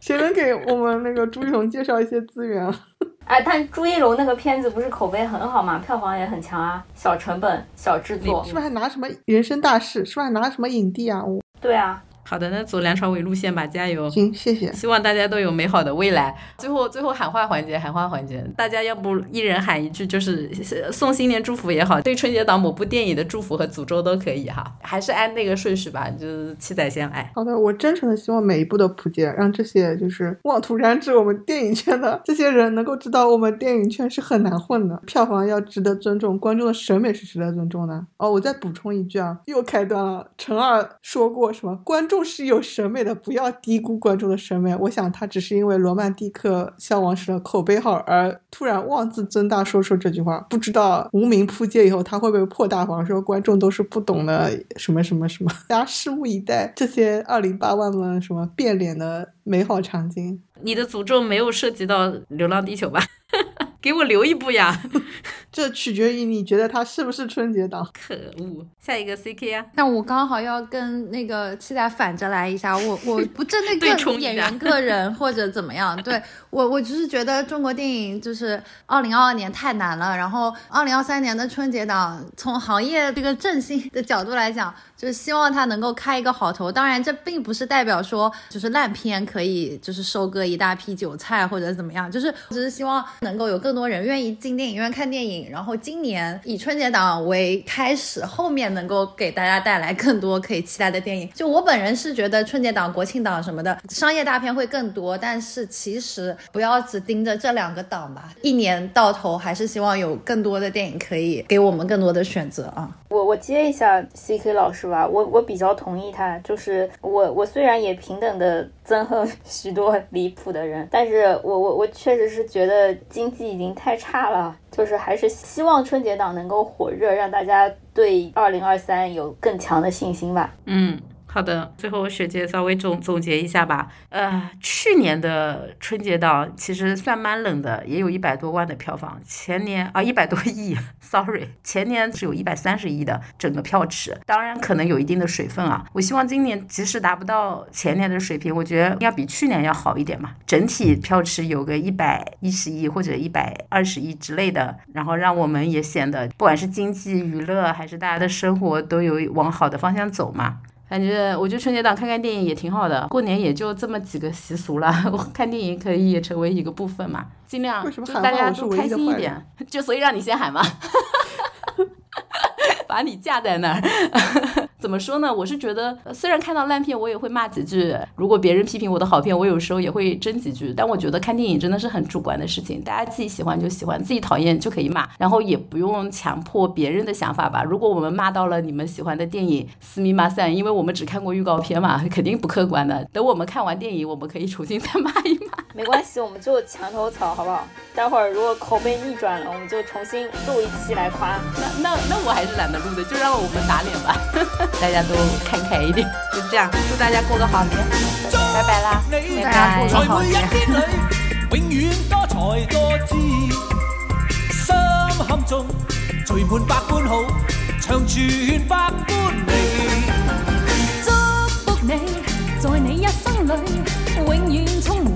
谁能给我们那个朱一龙介绍一些资源啊？哎，但朱一龙那个片子不是口碑很好嘛，票房也很强啊，小成本、小制作是。不是还拿什么人生大事？是不是还拿什么影帝啊？我对啊，好的，那走梁朝伟路线吧，加油！行，谢谢。希望大家都有美好的未来。最后，最后喊话环节，喊话环节，大家要不一人喊一句，就是呃送新年祝福也好，对春节档某部电影的祝福和诅咒都可以哈，还是按那个顺序吧，就是七仔先来。好的，我真诚的希望每一部都普及，让这些就是妄图染指我们电影圈的这些人能够知道，我们电影圈是很难混的，票房要值得尊重，观众的审美是值得尊重的。哦，我再补充一句啊，又开端了。陈二说过什么？观众是有审美的，不要低估观众的审美。我想他只是因为《罗曼蒂克消亡史》的口碑好而突然妄自尊大说出这句话，不知道无名扑街以后他会不会破大防，说观众都是不懂的什么什么什么，大家拭目以待这些二零八万们什么变脸的美好场景。你的诅咒没有涉及到《流浪地球》吧？给我留一部呀！这取决于你觉得它是不是春节档。可恶，下一个 CK 啊，那我刚好要跟那个期待反着来一下，我我不针对个演员个人或者怎么样，对我我只是觉得中国电影就是二零二二年太难了，然后二零二三年的春节档从行业这个振兴的角度来讲，就是希望它能够开一个好头。当然，这并不是代表说就是烂片可以就是收割一大批韭菜或者怎么样，就是只是希望能够有更多人愿意进电影院看电影，然后今年以春节档为开始，后面能够给大家带来更多可以期待的电影。就我本人是觉得春节档、国庆档什么的商业大片会更多，但是其实不要只盯着这两个档吧，一年到头还是希望有更多的电影可以给我们更多的选择啊。我我接一下 C K 老师吧，我我比较同意他，就是我我虽然也平等的憎恨 许多离谱的人，但是我我我确实是觉得经济已经太差了，就是还是希望春节档能够火热，让大家对二零二三有更强的信心吧。嗯。好的，最后学姐稍微总总结一下吧。呃，去年的春节档其实算蛮冷的，也有一百多万的票房。前年啊，一百多亿，sorry，前年是有一百三十亿的整个票池，当然可能有一定的水分啊。我希望今年即使达不到前年的水平，我觉得要比去年要好一点嘛。整体票池有个一百一十亿或者一百二十亿之类的，然后让我们也显得不管是经济、娱乐还是大家的生活都有往好的方向走嘛。反正我觉得春节档看看电影也挺好的，过年也就这么几个习俗了，我看电影可以也成为一个部分嘛，尽量就大家都开心一点，就所以让你先喊嘛，把你架在那儿。怎么说呢？我是觉得，虽然看到烂片，我也会骂几句；如果别人批评我的好片，我有时候也会争几句。但我觉得看电影真的是很主观的事情，大家自己喜欢就喜欢，自己讨厌就可以骂，然后也不用强迫别人的想法吧。如果我们骂到了你们喜欢的电影，私密马散，因为我们只看过预告片嘛，肯定不客观的。等我们看完电影，我们可以重新再骂一骂。没关系，我们就墙头草，好不好？待会儿如果口碑逆转了，我们就重新录一期来夸。那那那我还是懒得录的，就让我们打脸吧，大家都看开一点，就这样，祝大家过个好年，拜拜啦，你拜拜。在每一天裏，永遠多才多姿，心坎中聚滿百般好，長存百般美。祝福你，在你一生里永遠充滿歡喜，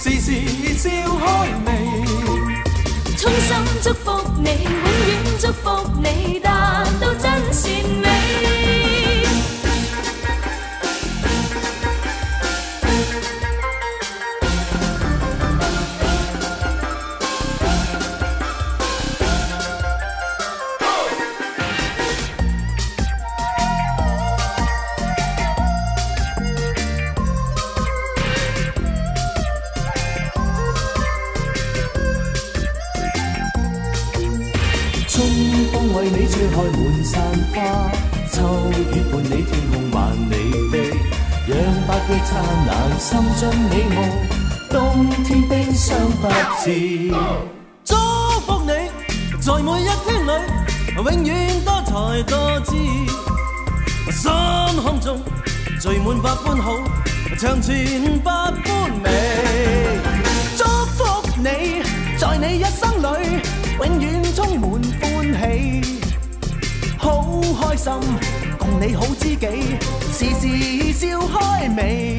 时时笑开眉。衷心祝福你，永远祝福你，达到真善美。爛，心中美夢，冬天冰霜不至。祝福你，在每一天裏，永遠多才多姿，心坎中聚滿百般好，長存百般美。祝福你，在你一生裏永遠充滿歡喜，好開心，共你好知己，時時笑開眉。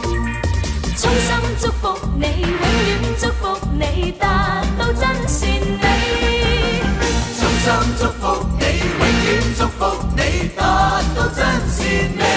衷心祝福你永远祝福你达到真善美。衷心祝福你永远祝福你达到真善美。